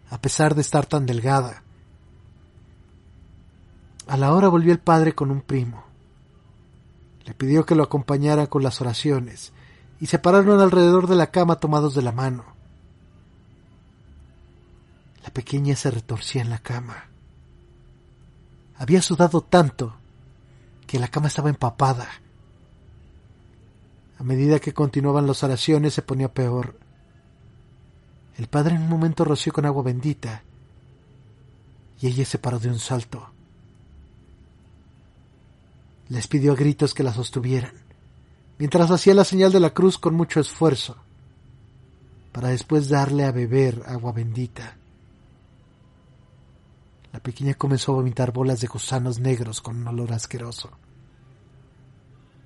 A: a pesar de estar tan delgada. A la hora volvió el padre con un primo. Le pidió que lo acompañara con las oraciones, y se pararon alrededor de la cama tomados de la mano. La pequeña se retorcía en la cama. Había sudado tanto que la cama estaba empapada. A medida que continuaban las oraciones se ponía peor. El padre en un momento roció con agua bendita y ella se paró de un salto. Les pidió a gritos que la sostuvieran, mientras hacía la señal de la cruz con mucho esfuerzo, para después darle a beber agua bendita. La pequeña comenzó a vomitar bolas de gusanos negros con un olor asqueroso.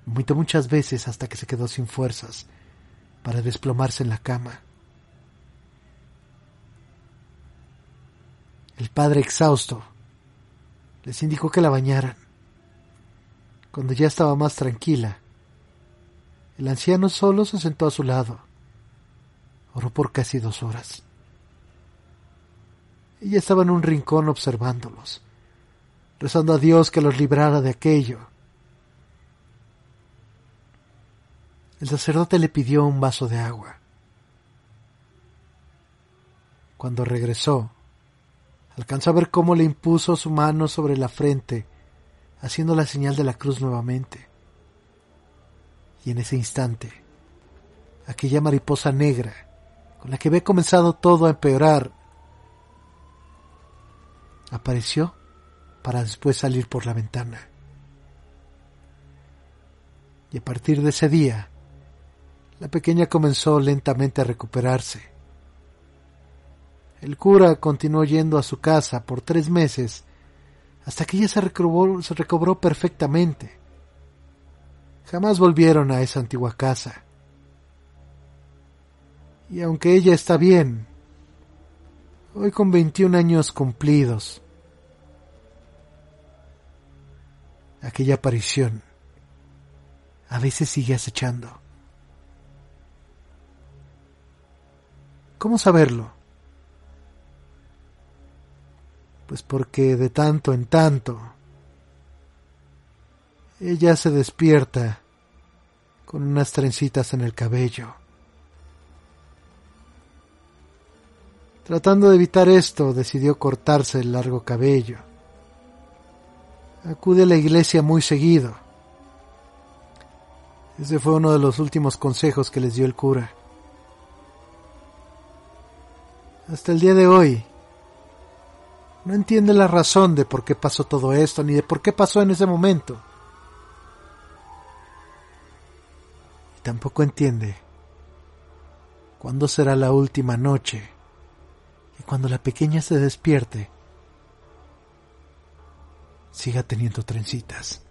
A: Vomitó muchas veces hasta que se quedó sin fuerzas para desplomarse en la cama. El padre exhausto les indicó que la bañaran. Cuando ya estaba más tranquila, el anciano solo se sentó a su lado. Oró por casi dos horas. Ella estaba en un rincón observándolos, rezando a Dios que los librara de aquello. El sacerdote le pidió un vaso de agua. Cuando regresó, alcanzó a ver cómo le impuso su mano sobre la frente haciendo la señal de la cruz nuevamente. Y en ese instante, aquella mariposa negra, con la que había comenzado todo a empeorar, apareció para después salir por la ventana. Y a partir de ese día, la pequeña comenzó lentamente a recuperarse. El cura continuó yendo a su casa por tres meses hasta que ella se recobró, se recobró perfectamente. Jamás volvieron a esa antigua casa. Y aunque ella está bien, hoy con 21 años cumplidos, aquella aparición a veces sigue acechando. ¿Cómo saberlo? Pues porque de tanto en tanto ella se despierta con unas trencitas en el cabello. Tratando de evitar esto, decidió cortarse el largo cabello. Acude a la iglesia muy seguido. Ese fue uno de los últimos consejos que les dio el cura. Hasta el día de hoy, no entiende la razón de por qué pasó todo esto, ni de por qué pasó en ese momento. Y tampoco entiende cuándo será la última noche y cuando la pequeña se despierte, siga teniendo trencitas.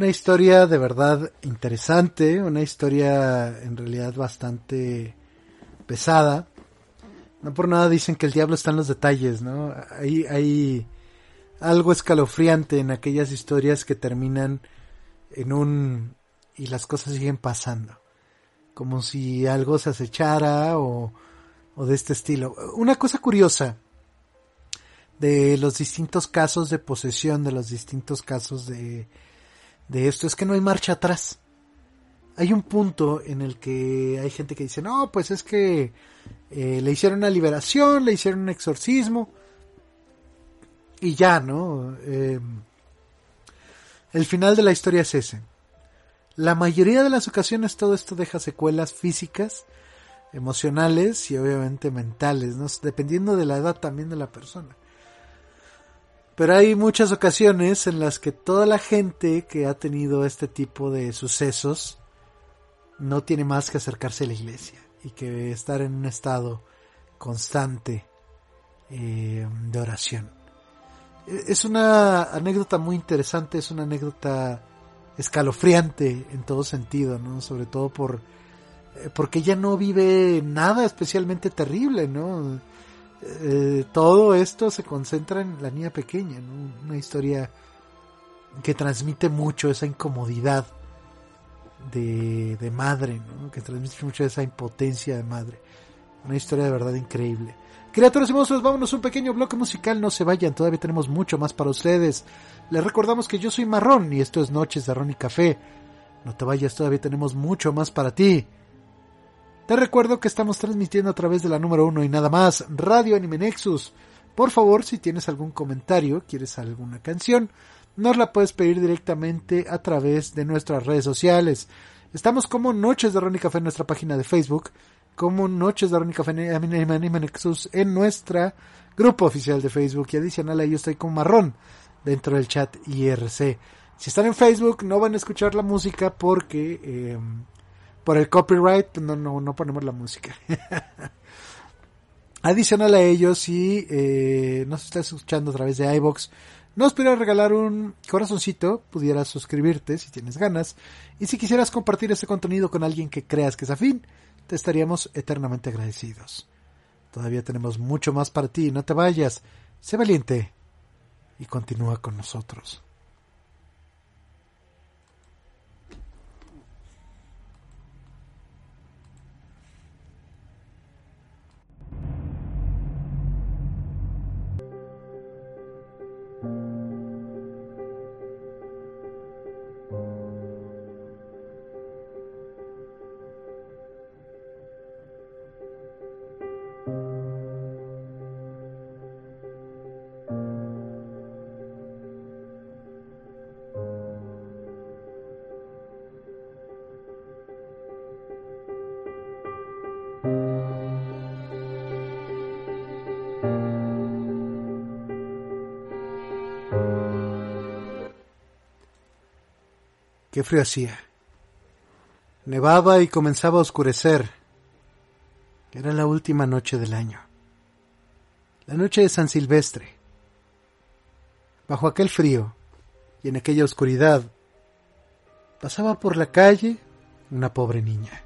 A: Una historia de verdad interesante, una historia en realidad bastante pesada. No por nada dicen que el diablo está en los detalles, ¿no? Hay, hay, algo escalofriante en aquellas historias que terminan en un y las cosas siguen pasando como si algo se acechara o, o de este estilo una cosa curiosa de los distintos casos de posesión de los distintos casos de de esto es que no hay marcha atrás hay un punto en el que hay gente que dice no pues es que eh, le hicieron una liberación le hicieron un exorcismo y ya, ¿no? Em, el final de la historia es ese. La mayoría de las ocasiones todo esto deja secuelas físicas, emocionales y obviamente mentales, ¿no? dependiendo de la edad también de la persona. Pero hay muchas ocasiones en las que toda la gente que ha tenido este tipo de sucesos no tiene más que acercarse a la iglesia y que estar en un estado constante eh, de oración es una anécdota muy interesante, es una anécdota escalofriante en todo sentido, ¿no? Sobre todo por eh, porque ella no vive nada especialmente terrible, ¿no? Eh, todo esto se concentra en la niña pequeña, ¿no? Una historia que transmite mucho esa incomodidad de, madre, ¿no? Que transmite mucho esa impotencia de madre. Una historia de verdad increíble. Criaturas y monstruos, vámonos un pequeño bloque musical, no se vayan, todavía tenemos mucho más para ustedes. Les recordamos que yo soy Marrón y esto es Noches de Ron y Café. No te vayas, todavía tenemos mucho más para ti. Te recuerdo que estamos transmitiendo a través de la número uno y nada más, Radio Anime Nexus. Por favor, si tienes algún comentario, quieres alguna canción, nos la puedes pedir directamente a través de nuestras redes sociales. Estamos como Noches de Ron y Café en nuestra página de Facebook como Noches de Rónica Nexus en nuestra grupo oficial de Facebook y adicional a ello estoy con Marrón dentro del chat IRC. Si están en Facebook no van a escuchar la música porque em, por el copyright no, no, no ponemos la música. Adicional a ello, si eh, nos estás escuchando a través de iBox, nos pudiera regalar un corazoncito, pudieras suscribirte si tienes ganas, y si quisieras compartir este contenido con alguien que creas que es afín, te estaríamos eternamente agradecidos. Todavía tenemos mucho más para ti, no te vayas, sé valiente y continúa con nosotros. Qué frío hacía. Nevaba y comenzaba a oscurecer. Era la última noche del año. La noche de San Silvestre. Bajo aquel frío y en aquella oscuridad pasaba por la calle una pobre niña.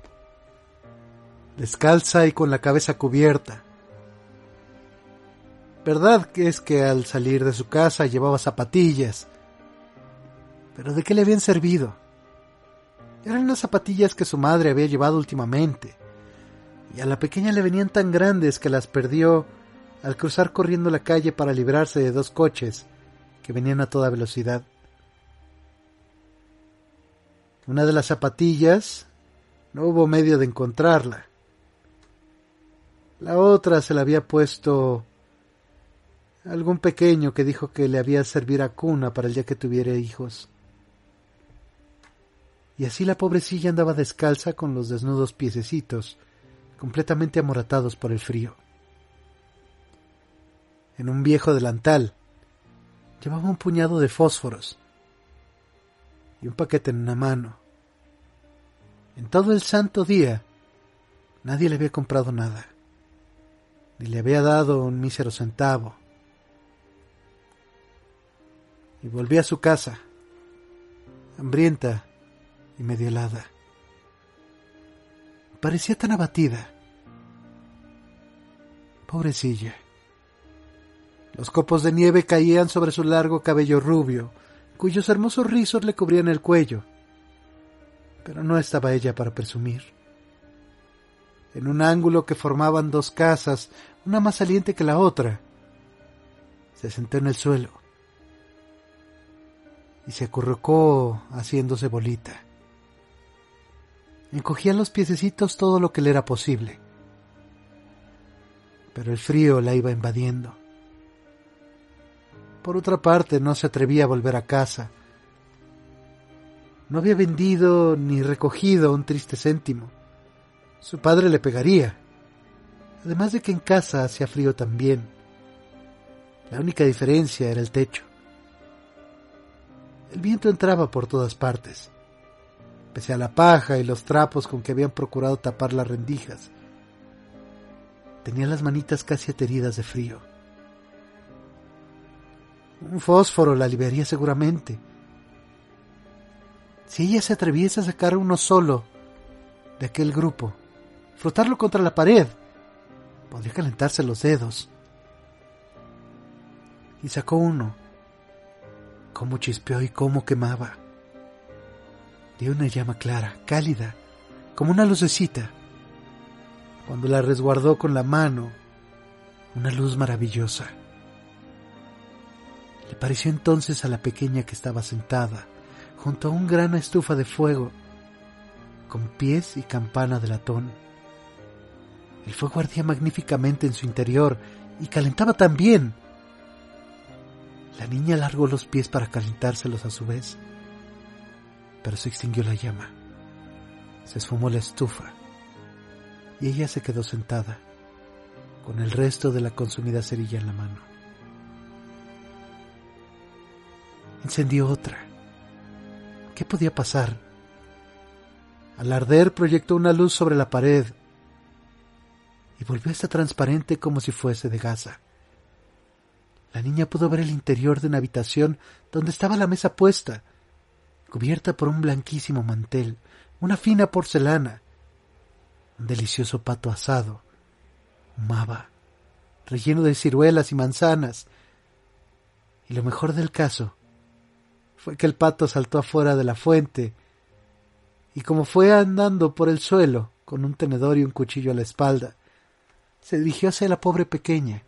A: Descalza y con la cabeza cubierta. Verdad que es que al salir de su casa llevaba zapatillas pero ¿de qué le habían servido? Eran las zapatillas que su madre había llevado últimamente, y a la pequeña le venían tan grandes que las perdió al cruzar corriendo la calle para librarse de dos coches que venían a toda velocidad. Una de las zapatillas no hubo medio de encontrarla. La otra se la había puesto algún pequeño que dijo que le había servir a cuna para el día que tuviera hijos y así la pobrecilla andaba descalza con los desnudos piececitos, completamente amoratados por el frío. En un viejo delantal llevaba un puñado de fósforos y un paquete en una mano. En todo el santo día nadie le había comprado nada, ni le había dado un mísero centavo. Y volví a su casa, hambrienta y medio helada. Parecía tan abatida. Pobrecilla. Los copos de nieve caían sobre su largo cabello rubio, cuyos hermosos rizos le cubrían el cuello. Pero no estaba ella para presumir. En un ángulo que formaban dos casas, una más saliente que la otra, se sentó en el suelo y se acurrucó haciéndose bolita. Encogía los piececitos todo lo que le era posible, pero el frío la iba invadiendo. Por otra parte, no se atrevía a volver a casa. No había vendido ni recogido un triste céntimo. Su padre le pegaría. Además de que en casa hacía frío también. La única diferencia era el techo. El viento entraba por todas partes, pese a la paja y los trapos con que habían procurado tapar las rendijas. Tenía las manitas casi ateridas de frío. Un fósforo la aliviaría seguramente. Si ella se atreviese a sacar uno solo de aquel grupo, frotarlo contra la pared, podría calentarse los dedos. Y sacó uno. Cómo chispeó y cómo quemaba. Dio una llama clara, cálida, como una lucecita. Cuando la resguardó con la mano, una luz maravillosa. Le pareció entonces a la pequeña que estaba sentada junto a un gran estufa de fuego, con pies y campana de latón. El fuego ardía magníficamente en su interior y calentaba también. La niña alargó los pies para calentárselos a su vez, pero se extinguió la llama. Se esfumó la estufa y ella se quedó sentada, con el resto de la consumida cerilla en la mano. encendió otra. ¿Qué podía pasar? Al arder proyectó una luz sobre la pared y volvió a estar transparente como si fuese de gasa. La niña pudo ver el interior de una habitación donde estaba la mesa puesta, cubierta por un blanquísimo mantel, una fina porcelana, un delicioso pato asado, humaba, relleno de ciruelas y manzanas, y lo mejor del caso fue que el pato saltó afuera de la fuente y como fue andando por el suelo con un tenedor y un cuchillo a la espalda, se dirigió hacia la pobre pequeña.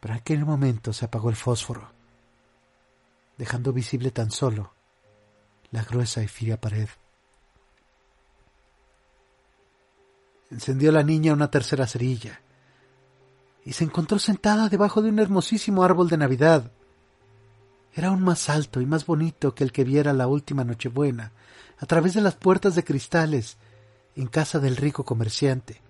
A: Pero en aquel momento se apagó el fósforo, dejando visible tan solo la gruesa y fría pared. Encendió la niña una tercera cerilla y se encontró sentada debajo de un hermosísimo árbol de Navidad, era aún más alto y más bonito que el que viera la última Nochebuena, a través de las puertas de cristales, en casa del rico comerciante.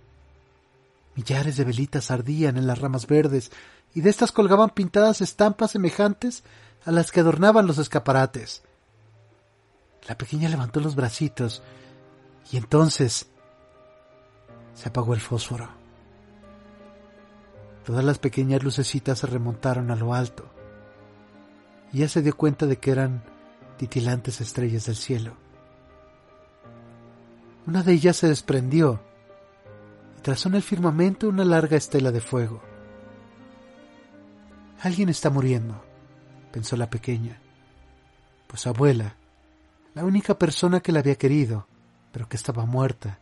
A: Millares de velitas ardían en las ramas verdes, y de estas colgaban pintadas estampas semejantes a las que adornaban los escaparates. La pequeña levantó los bracitos, y entonces se apagó el fósforo. Todas las pequeñas lucecitas se remontaron a lo alto y ya se dio cuenta de que eran titilantes estrellas del cielo. Una de ellas se desprendió y trazó en el firmamento una larga estela de fuego. Alguien está muriendo, pensó la pequeña, pues su abuela, la única persona que la había querido, pero que estaba muerta,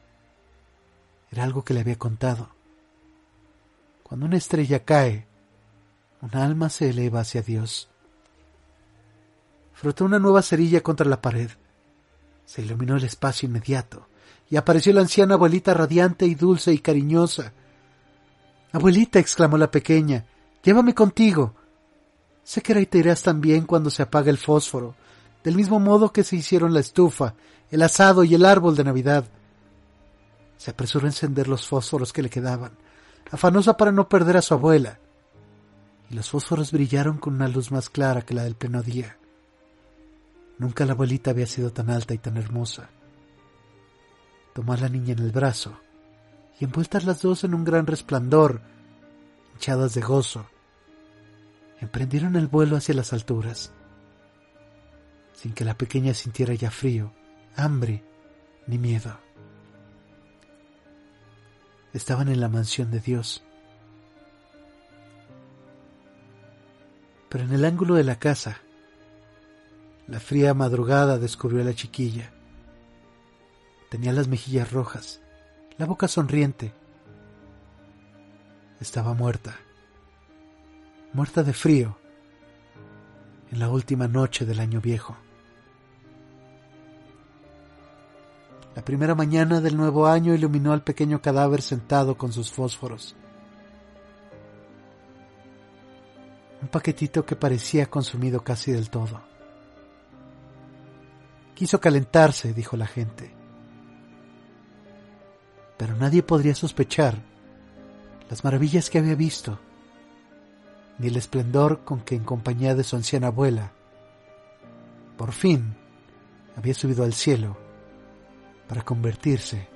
A: era algo que le había contado. Cuando una estrella cae, un alma se eleva hacia Dios. Frotó una nueva cerilla contra la pared. Se iluminó el espacio inmediato y apareció la anciana abuelita radiante y dulce y cariñosa. Abuelita, exclamó la pequeña, llévame contigo. Sé que te irás también cuando se apague el fósforo, del mismo modo que se hicieron la estufa, el asado y el árbol de Navidad. Se apresuró a encender los fósforos que le quedaban, afanosa para no perder a su abuela. Y los fósforos brillaron con una luz más clara que la del pleno día. Nunca la abuelita había sido tan alta y tan hermosa. Tomó a la niña en el brazo, y envueltas las dos en un gran resplandor, hinchadas de gozo, emprendieron el vuelo hacia las alturas, sin que la pequeña sintiera ya frío, hambre ni miedo. Estaban en la mansión de Dios. Pero en el ángulo de la casa, la fría madrugada descubrió a la chiquilla. Tenía las mejillas rojas, la boca sonriente. Estaba muerta, muerta de frío, en la última noche del año viejo. La primera mañana del nuevo año iluminó al pequeño cadáver sentado con sus fósforos. Un paquetito que parecía consumido casi del todo. Quiso calentarse, dijo la gente. Pero nadie podría sospechar las maravillas que había visto, ni el esplendor con que en compañía de su anciana abuela, por fin había subido al cielo para convertirse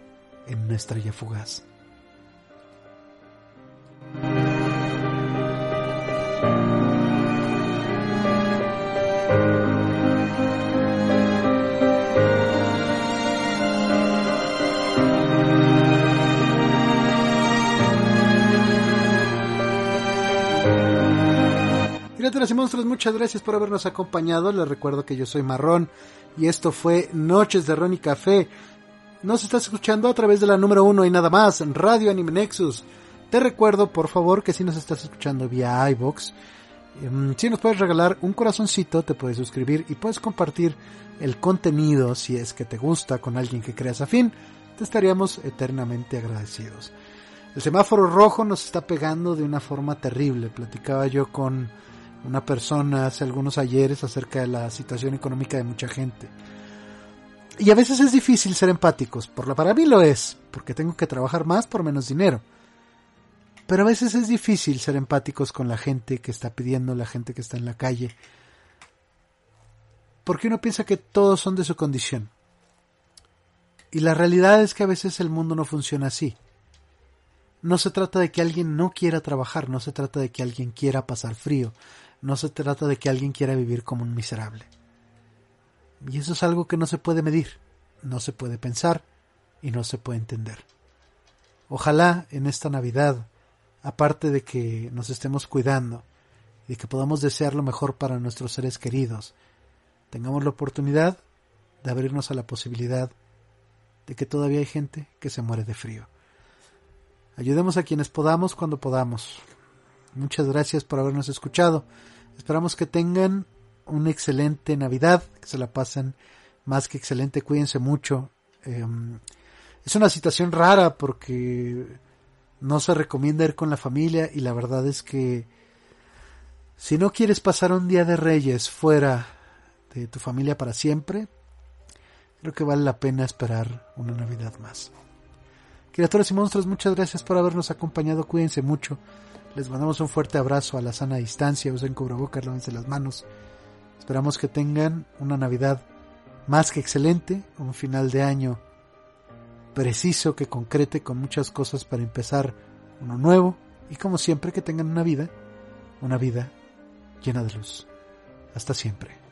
A: en una estrella fugaz. Criaturas y monstruos, muchas gracias por habernos acompañado. Les recuerdo que yo soy Marrón y esto fue Noches de Ron y Café. Nos estás escuchando a través de la número uno y nada más, Radio Anime Nexus. Te recuerdo, por favor, que si nos estás escuchando vía iBox, em, si nos puedes regalar un corazoncito, te puedes suscribir y puedes compartir el contenido si es que te gusta con alguien que creas afín. Te estaríamos eternamente agradecidos. El semáforo rojo nos está pegando de una forma terrible. Platicaba yo con una persona hace algunos ayeres acerca de la situación económica de mucha gente. Y a veces es difícil ser empáticos, por la, para mí lo es, porque tengo que trabajar más por menos dinero. Pero a veces es difícil ser empáticos con la gente que está pidiendo, la gente que está en la calle, porque uno piensa que todos son de su condición. Y la realidad es que a veces el mundo no funciona así. No se trata de que alguien no quiera trabajar, no se trata de que alguien quiera pasar frío, no se trata de que alguien quiera vivir como un miserable. Y eso es algo que no se puede medir, no se puede pensar y no se puede entender. Ojalá en esta Navidad, aparte de que nos estemos cuidando y que podamos desear lo mejor para nuestros seres queridos, tengamos la oportunidad de abrirnos a la posibilidad de que todavía hay gente que se muere de frío. Ayudemos a quienes podamos cuando podamos. Muchas gracias por habernos escuchado. Esperamos que tengan una excelente Navidad, que se la pasen más que excelente, cuídense mucho. Em, es una situación rara porque no se recomienda ir con la familia y la verdad es que si no quieres pasar un día de reyes fuera de tu familia para siempre, creo que vale la pena esperar una Navidad más. Criaturas y monstruos, muchas gracias por habernos acompañado, cuídense mucho. Les mandamos un fuerte abrazo a la sana distancia, usen cubrebocas, lávense las manos. Esperamos que tengan una Navidad más que excelente, un final de año preciso que concrete con muchas cosas para empezar uno nuevo y como siempre que tengan una vida, una vida llena de luz. Hasta siempre.